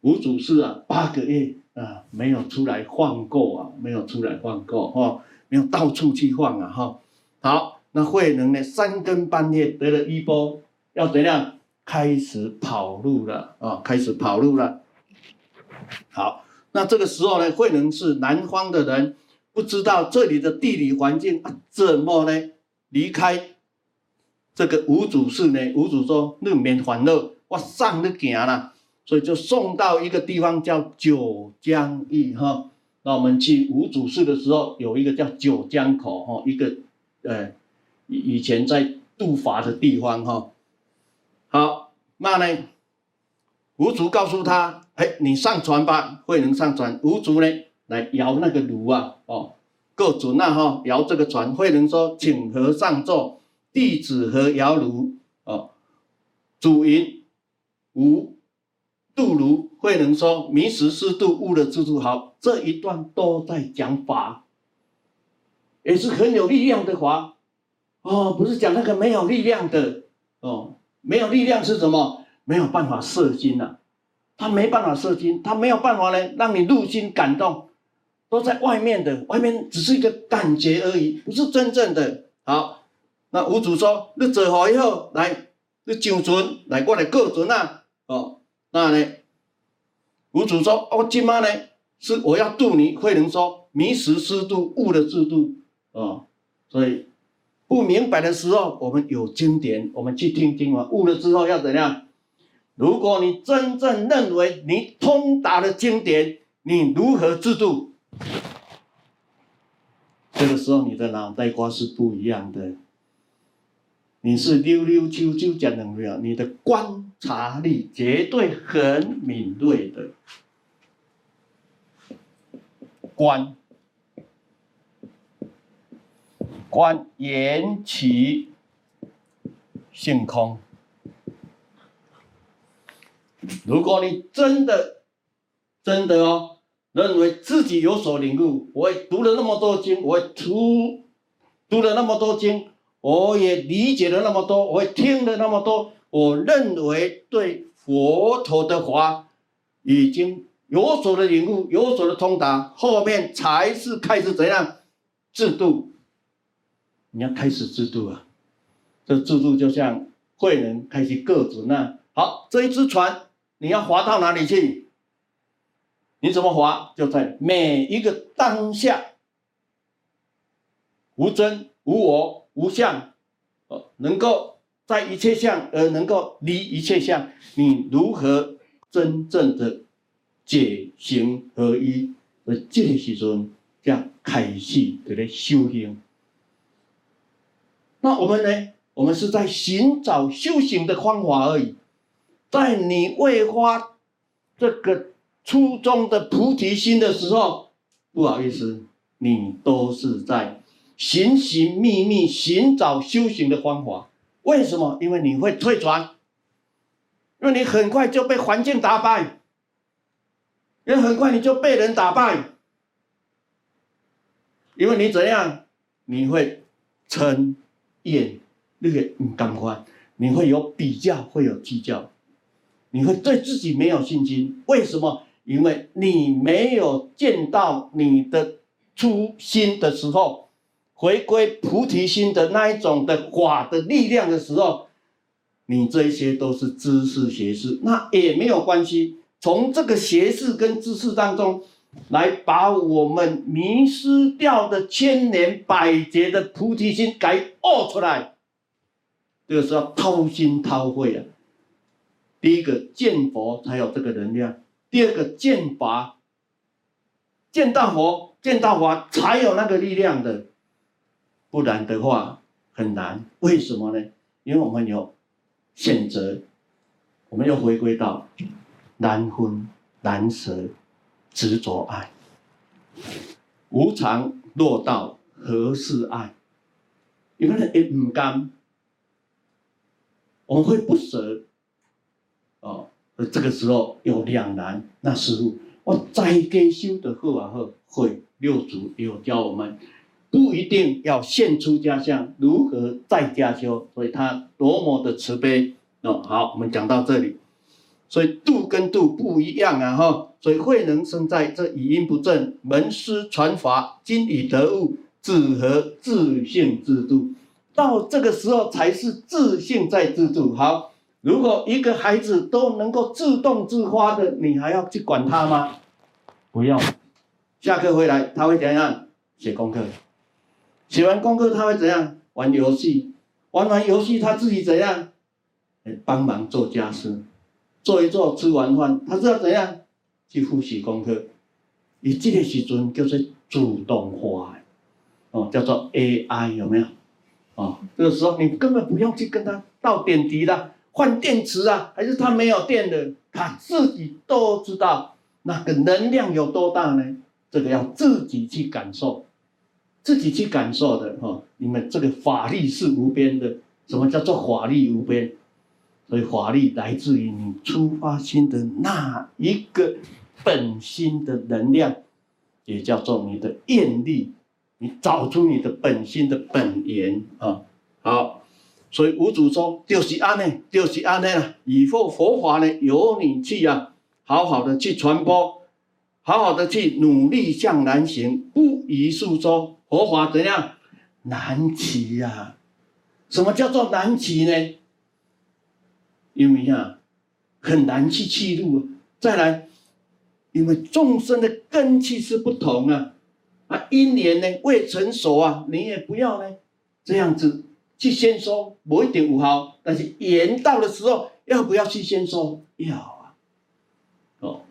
A: 五祖寺啊，八个月啊，没有出来晃过啊，没有出来晃过哈、哦，没有到处去晃啊哈、哦。好，那慧能呢，三更半夜得了衣钵，要怎样？开始跑路了啊、哦，开始跑路了。好，那这个时候呢，慧能是南方的人，不知道这里的地理环境啊，怎么呢？离开这个五祖寺呢？五祖说：“你免烦恼，我送你行了。”所以就送到一个地方叫九江驿哈，那我们去五祖寺的时候，有一个叫九江口哈，一个呃以以前在渡法的地方哈。好，那呢，五祖告诉他，哎，你上船吧，慧能上船。五祖呢来摇那个櫓啊，哦，够准啊哈，摇这个船。慧能说，请和尚坐，弟子和摇炉？哦，祖云无。度如慧能说：“迷时识度，悟了知足。”好，这一段都在讲法，也是很有力量的法。哦，不是讲那个没有力量的哦，没有力量是什么？没有办法摄心呐，他没办法摄心，他没有办法呢，让你入心感动，都在外面的，外面只是一个感觉而已，不是真正的。好，那五祖说：“你做好以后来。”你上船来，我来过船啊！哦，那呢？五祖说：“我今嘛呢，是我要度你。”慧能说：“迷时师度，悟了自度。”哦，所以不明白的时候，我们有经典，我们去听经嘛。悟了之后要怎样？如果你真正认为你通达了经典，你如何制度？这个时候你的脑袋瓜是不一样的。你是溜溜秋秋讲能量，你的观察力绝对很敏锐的。观，观缘起性空。如果你真的、真的哦，认为自己有所领悟，我读了那么多经，我也读读了那么多经。我也理解了那么多，我也听了那么多，我认为对佛陀的话已经有所的领悟，有所的通达，后面才是开始怎样制度。你要开始制度啊！这制度就像慧能开始各自那好，这一只船你要划到哪里去？你怎么划？就在每一个当下，无真无我。无相，哦，能够在一切相而能够离一切相，你如何真正的解行合一？而这个时阵叫开始在咧修行。那我们呢？我们是在寻找修行的方法而已。在你未发这个初衷的菩提心的时候，不好意思，你都是在。寻寻觅觅寻找修行的方法，为什么？因为你会退转，因为你很快就被环境打败，因为很快你就被人打败，因为你怎样？你会嗔厌那个唔感欢，你会有比较，会有计较，你会对自己没有信心。为什么？因为你没有见到你的初心的时候。回归菩提心的那一种的法的力量的时候，你这些都是知识学识，那也没有关系。从这个学识跟知识当中，来把我们迷失掉的千年百劫的菩提心给悟出来。这个时候掏心掏肺啊！第一个见佛才有这个能量，第二个见法，见到佛见到法才有那个力量的。不然的话很难，为什么呢？因为我们有选择，我们又回归到难分难舍执着爱，无常落到何事爱？有个人也唔甘，我们会不舍哦。而这个时候有两难，那师父，我再加修的好啊好，会六祖有教我们。不一定要现出家乡，如何在家修？所以他多么的慈悲哦。好，我们讲到这里，所以度跟度不一样啊哈。所以慧能生在这语音不正，门师传法，今已得悟，自何自性自度？到这个时候才是自性在自度。好，如果一个孩子都能够自动自发的，你还要去管他吗？不用，下课回来他会怎样？写功课。写完功课他会怎样？玩游戏，玩完游戏他自己怎样？帮忙做家事，做一做，吃完饭他知道怎样去复习功课。以这个时阵叫做自动化，哦，叫做 AI 有没有？哦，这个时候你根本不用去跟他到点滴啦，换电池啊，还是他没有电的，他自己都知道那个能量有多大呢？这个要自己去感受。自己去感受的哈，你们这个法力是无边的。什么叫做法力无边？所以法力来自于你出发心的那一个本心的能量，也叫做你的愿力。你找出你的本心的本源啊。好，所以五祖说：“就是安呢，就是安呢了。以后佛法呢，由你去啊，好好的去传播，好好的去努力向南行，不宜数周。”佛法怎样难起呀、啊？什么叫做难起呢？因为啊，很难去记录。再来，因为众生的根器是不同啊，啊，因缘呢未成熟啊，你也不要呢这样子去先说，某一定有效。但是缘到的时候，要不要去先说？要啊，哦，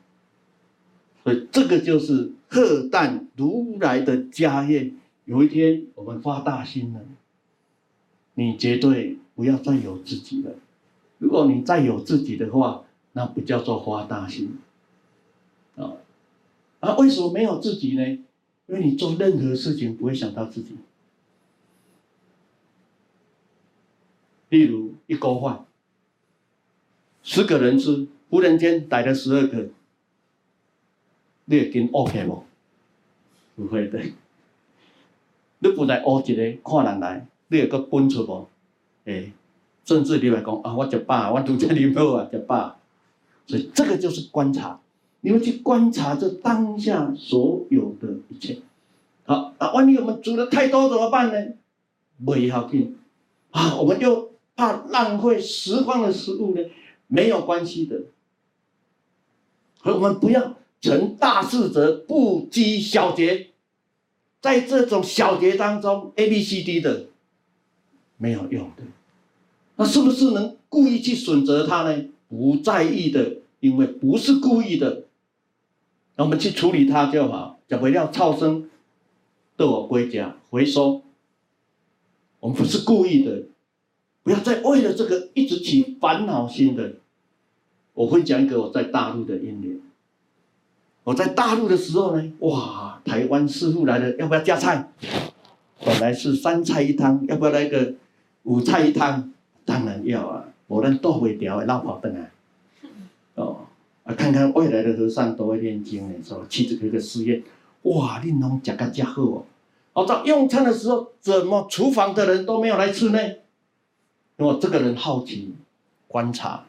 A: 所以这个就是荷担如来的家业。有一天我们发大心了，你绝对不要再有自己了。如果你再有自己的话，那不叫做发大心。啊，啊，为什么没有自己呢？因为你做任何事情不会想到自己。例如一锅饭，十个人吃，忽然间逮了十二个，你会跟 OK 不？不会的。你本来学一个看人来，你会搁分出不？诶，甚至你来讲啊，我食饱，我拄才啉好啊，食饱。所以这个就是观察，你们去观察这当下所有的一切。好啊，万一我们煮的太多怎么办呢？不要紧啊，我们又怕浪费时光的食物呢，没有关系的。和我们不要成大事者不拘小节。在这种小节当中，A、B、C、D 的没有用的，那是不是能故意去选择它呢？不在意的，因为不是故意的，那我们去处理它就好。讲不了超生都我归家回收，我们不是故意的，不要再为了这个一直起烦恼心的。我会讲一个我在大陆的因缘。我在大陆的时候呢，哇，台湾师傅来了，要不要加菜？本来是三菜一汤，要不要来个五菜一汤？当然要啊，我能剁尾条，绕跑灯啊。哦，啊，看看外来的和尚都会念经呢，说去这个个寺院，哇，你侬吃个这好哦。哦，到用餐的时候，怎么厨房的人都没有来吃呢？我这个人好奇，观察。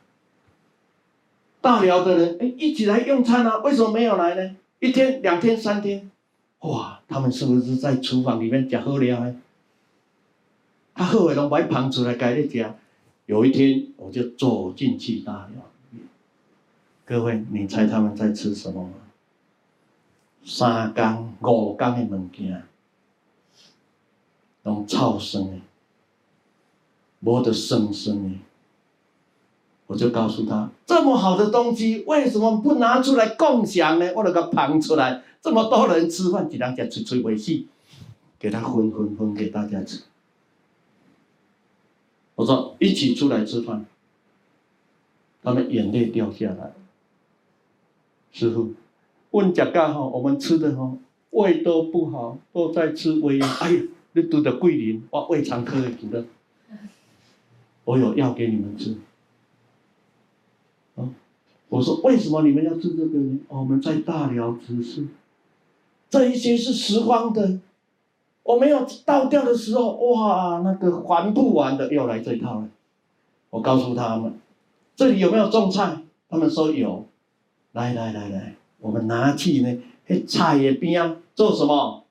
A: 大寮的人，哎，一起来用餐啊？为什么没有来呢？一天、两天、三天，哇，他们是不是在厨房里面吃好了？他后尾拢不爱捧出来给你吃。有一天，我就走进去大寮，各位，你猜他们在吃什么？三缸、五缸的物件，拢臭酸的，无得生酸的。我就告诉他，这么好的东西，为什么不拿出来共享呢？我那个捧出来，这么多人吃饭，几两家吹吹尾气，给他分分分给大家吃。我说一起出来吃饭，他们眼泪掉下来。师傅，问贾家哈，我们吃的哈胃都不好，都在吃胃。哎呀，你读的桂林，我胃肠科的主任，我有药给你们吃。我说：“为什么你们要吃这个呢？我们在大寮执事，这一些是拾荒的，我没有倒掉的时候，哇，那个还不完的又来这一套了。我告诉他们，这里有没有种菜？他们说有。来来来来，我们拿去呢，嘿，菜叶边啊，做什么？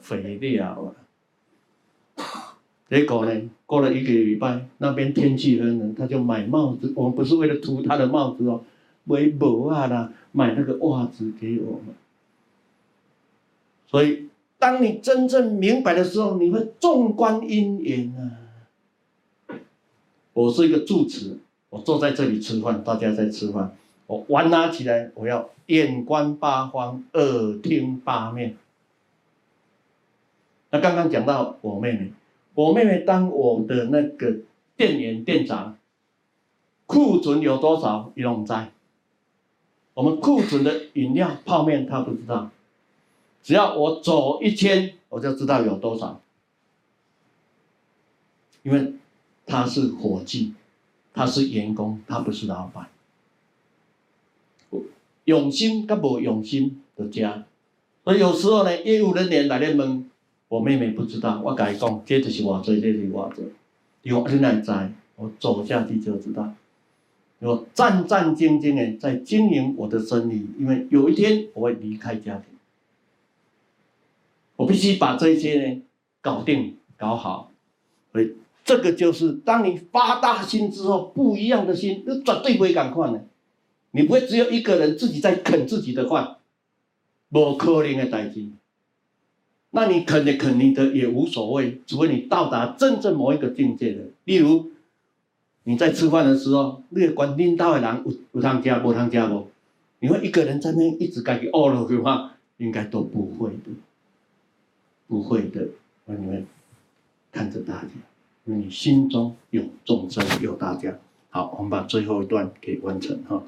A: 肥料啊。结果呢，过了一个礼拜，那边天气很冷，他就买帽子。我们不是为了涂他的帽子哦。”买帽啊啦，买那个袜子给我们。所以，当你真正明白的时候，你会纵观因缘啊。我是一个住持，我坐在这里吃饭，大家在吃饭，我碗拿起来，我要眼观八方，耳听八面。那刚刚讲到我妹妹，我妹妹当我的那个店员店长，库存有多少，你都不知道。我们库存的饮料泡面，他不知道。只要我走一圈，我就知道有多少。因为他是伙计，他是员工，他不是老板。用心跟不用心的家，所以有时候呢，业务人员来来问，我妹妹不知道，我跟他讲，这就是我做，这就是我做。因为你哪知？我走下去就知道。我战战兢兢的在经营我的生意，因为有一天我会离开家庭，我必须把这些呢搞定搞好。所以这个就是当你发大心之后，不一样的心，那绝对不会赶快的。你不会只有一个人自己在啃自己的饭，不可能的代志。那你啃的啃你的也无所谓，除非你到达真正某一个境界的。例如，你在吃饭的时候，那个管领导的人有有汤加无汤加不？你会一个人在那一直自己饿了的话，应该都不会的，不会的。那你们看着大家，因为你心中有众生，有大家。好，我们把最后一段给完成哈。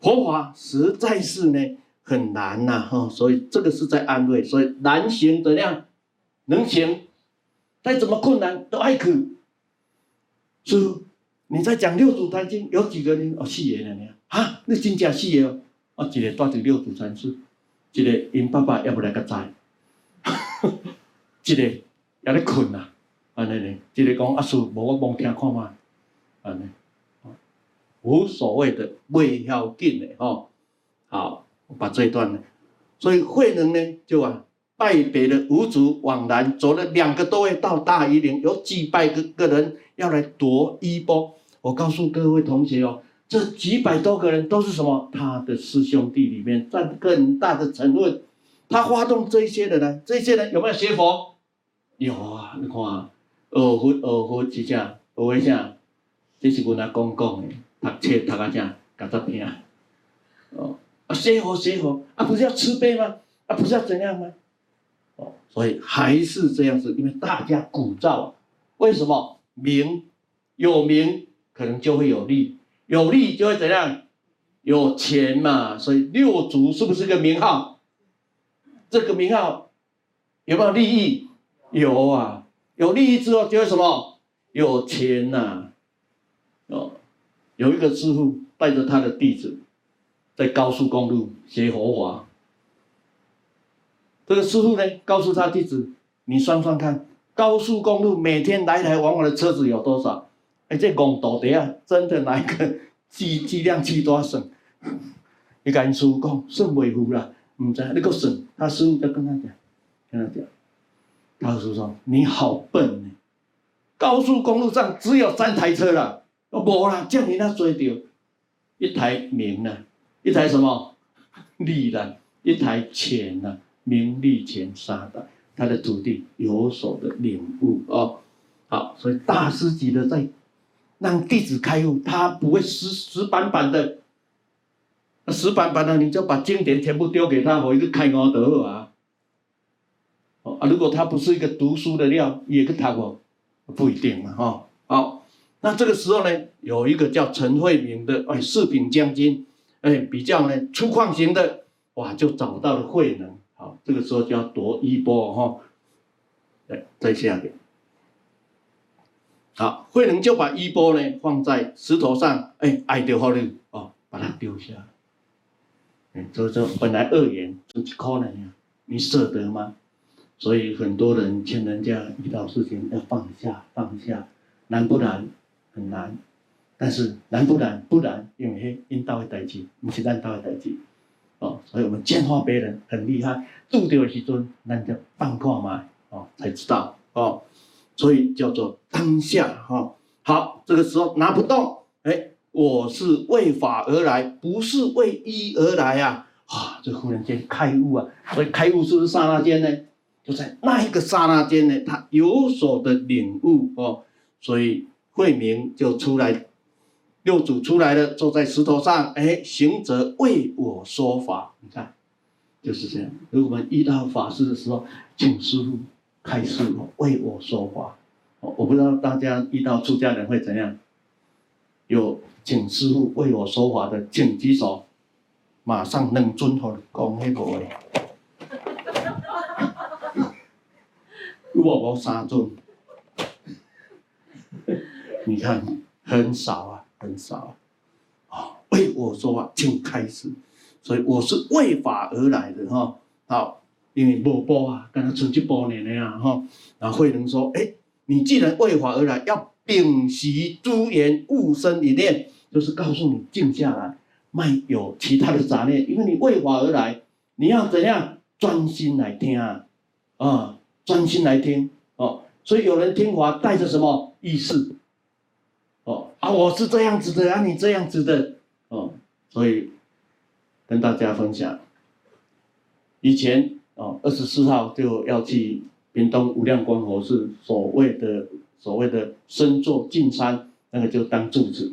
A: 佛法实在是呢。很难呐，哈，所以这个是在安慰，所以难行怎样，能行，再怎么困难都爱去。是，你在讲六祖坛经，有几个人哦，四个人呢？啊，你真正四个哦，哦，一个住在六祖禅师，一个因爸爸也不来个在，一个也在困呐，安尼呢，一个讲阿叔无我妄听看嘛，安尼，无所谓的，未要紧的哦，好。我把这一段呢，所以慧能呢就啊拜别了五祖，往南走了两个多月到大禹岭，有几百个个人要来夺衣钵。我告诉各位同学哦，这几百多个人都是什么？他的师兄弟里面占更大的成分。他发动这些人呢，这些人有没有学佛？有啊，你看啊，二佛二佛几下，二佛下，这是我阿公讲的，读册读啊正，搞得听哦。啊，学佛学佛啊，不是要慈悲吗？啊，不是要怎样吗？哦，所以还是这样子，因为大家鼓噪啊。为什么名有名，可能就会有利，有利就会怎样？有钱嘛。所以六祖是不是个名号？这个名号有没有利益？有啊，有利益之后就会什么？有钱呐、哦，有一个师傅带着他的弟子。在高速公路学佛法，这个师傅呢，告诉他弟子：“你算算看，高速公路每天来来往往的车子有多少？哎，这公道的啊，真的哪一个 计计量器都要算。你跟师傅讲，算不糊啦，唔知你个算。他师傅就跟他讲，跟他讲，他师傅说：你好笨呢，高速公路上只有三台车啦，哦，无啦，叫你那追到一台名呢。”一台什么利呢？一台钱呢？名利钱三大，他的徒弟有所的领悟哦。好，所以大师级的在让弟子开悟，他不会死死板板的，死板板的你就把经典全部丢给他，我一个开悟得啊。哦啊，如果他不是一个读书的料，也跟他哦，不一定嘛哈、哦。好，那这个时候呢，有一个叫陈慧明的哎四品将军。哎，比较呢粗犷型的，哇，就找到了慧能。好，这个时候就要夺衣钵哈。来，在下面。好，慧能就把衣钵呢放在石头上，哎，挨掉好了哦，把它丢下。哎，这这本来二元，就可能呀，你舍得吗？所以很多人劝人家遇到事情要放下，放下，难不难？很难。但是难不难？不难，因为，因道会代志，不是咱道会代志，哦，所以我们见化别人很厉害，拄到的时阵，咱就放过嘛，哦，才知道哦，所以叫做当下哈、好，这个时候拿不动，哎，我是为法而来，不是为衣而来啊！啊，这忽然间开悟啊！所以开悟是不是刹那间呢？就在那一个刹那间呢，他有所的领悟哦，所以慧明就出来。六祖出来了，坐在石头上，哎，行者为我说法，你看，就是这样。如果我们遇到法师的时候，请师傅开示，为我说法。我不知道大家遇到出家人会怎样？有请师父为我说法的，请举手。马上能尊好讲那个位。我我三尊，你看很少啊。很少啊，为我说话，请开始。所以我是为法而来的哈。好，因为无波啊，跟他存七八年的呀哈。然后慧能说：“哎，你既然为法而来，要摒息诸言，勿生一念，就是告诉你静下来，没有其他的杂念。因为你为法而来，你要怎样专心来听啊？啊，专心来听哦。所以有人听法带着什么？”意识。哦啊，我是这样子的啊，你这样子的哦，所以跟大家分享，以前哦二十四号就要去屏东无量光佛寺所谓的所谓的身坐净山，那个就当住持。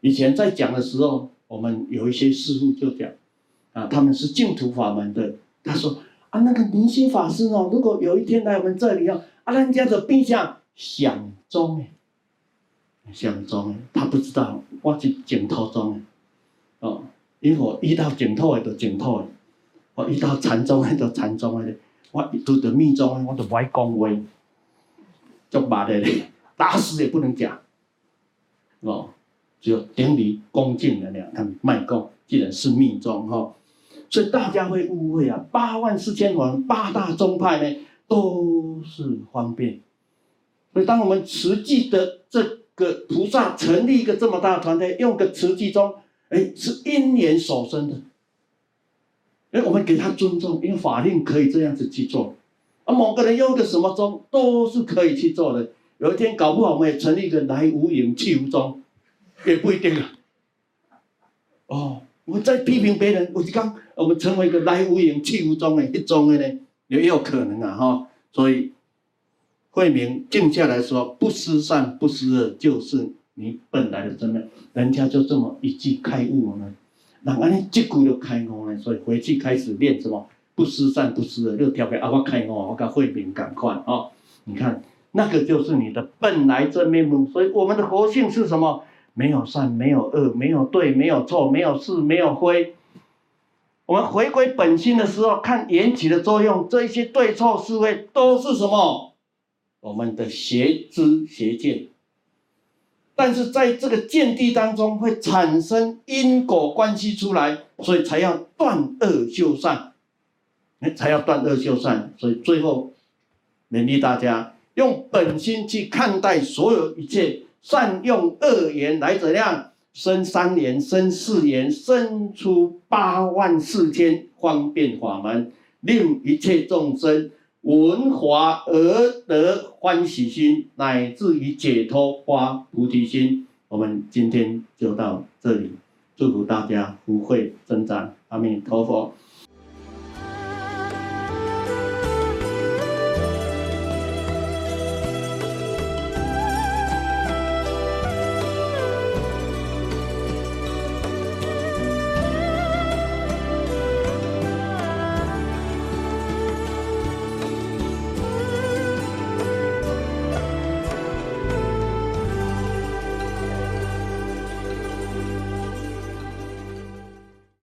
A: 以前在讲的时候，我们有一些师父就讲啊，他们是净土法门的，他说啊，那个明心法师哦，如果有一天来我们这里哦，啊，人家的变相响钟哎。相中，他不知道我是净土宗的，哦，因为我遇到净土的就净土的，我一到禅宗的就禅宗，我遇到密宗我就不爱讲话，就骂的，打死也不能讲，哦，只有顶礼恭敬的了，他们卖讲，既然是密宗哈、哦，所以大家会误会啊，八万四千王八大宗派呢都是方便，所以当我们实际的这。个菩萨成立一个这么大的团队，用个慈济宗，哎，是因缘所生的。哎，我们给他尊重，因为法令可以这样子去做。啊，某个人用个什么宗，都是可以去做的。有一天搞不好，我们也成立一个来无影去无踪，也不一定啊。哦，我们在批评别人，我就讲我们成为一个来无影去无踪的一宗的呢，也有可能啊，哈。所以。慧明静下来说：“不思善，不思恶，就是你本来的真面。”人家就这么一句开悟呢，那安尼这句就开悟呢。所以回去开始练什么？不思善，不思恶，就跳开啊！我开悟，我跟慧明赶快哦！你看，那个就是你的本来真面目。所以我们的活性是什么？没有善，没有恶，没有对，没有错，没有是，没有非。我们回归本心的时候，看缘起的作用，这一些对错是非都是什么？我们的邪知邪见，但是在这个见地当中会产生因果关系出来，所以才要断恶修善，才要断恶修善。所以最后勉励大家用本心去看待所有一切，善用恶言来怎样生三缘、生四缘、生出八万四千方便法门，令一切众生。闻法而得欢喜心，乃至于解脱发菩提心。我们今天就到这里，祝福大家福慧增长，阿弥陀佛。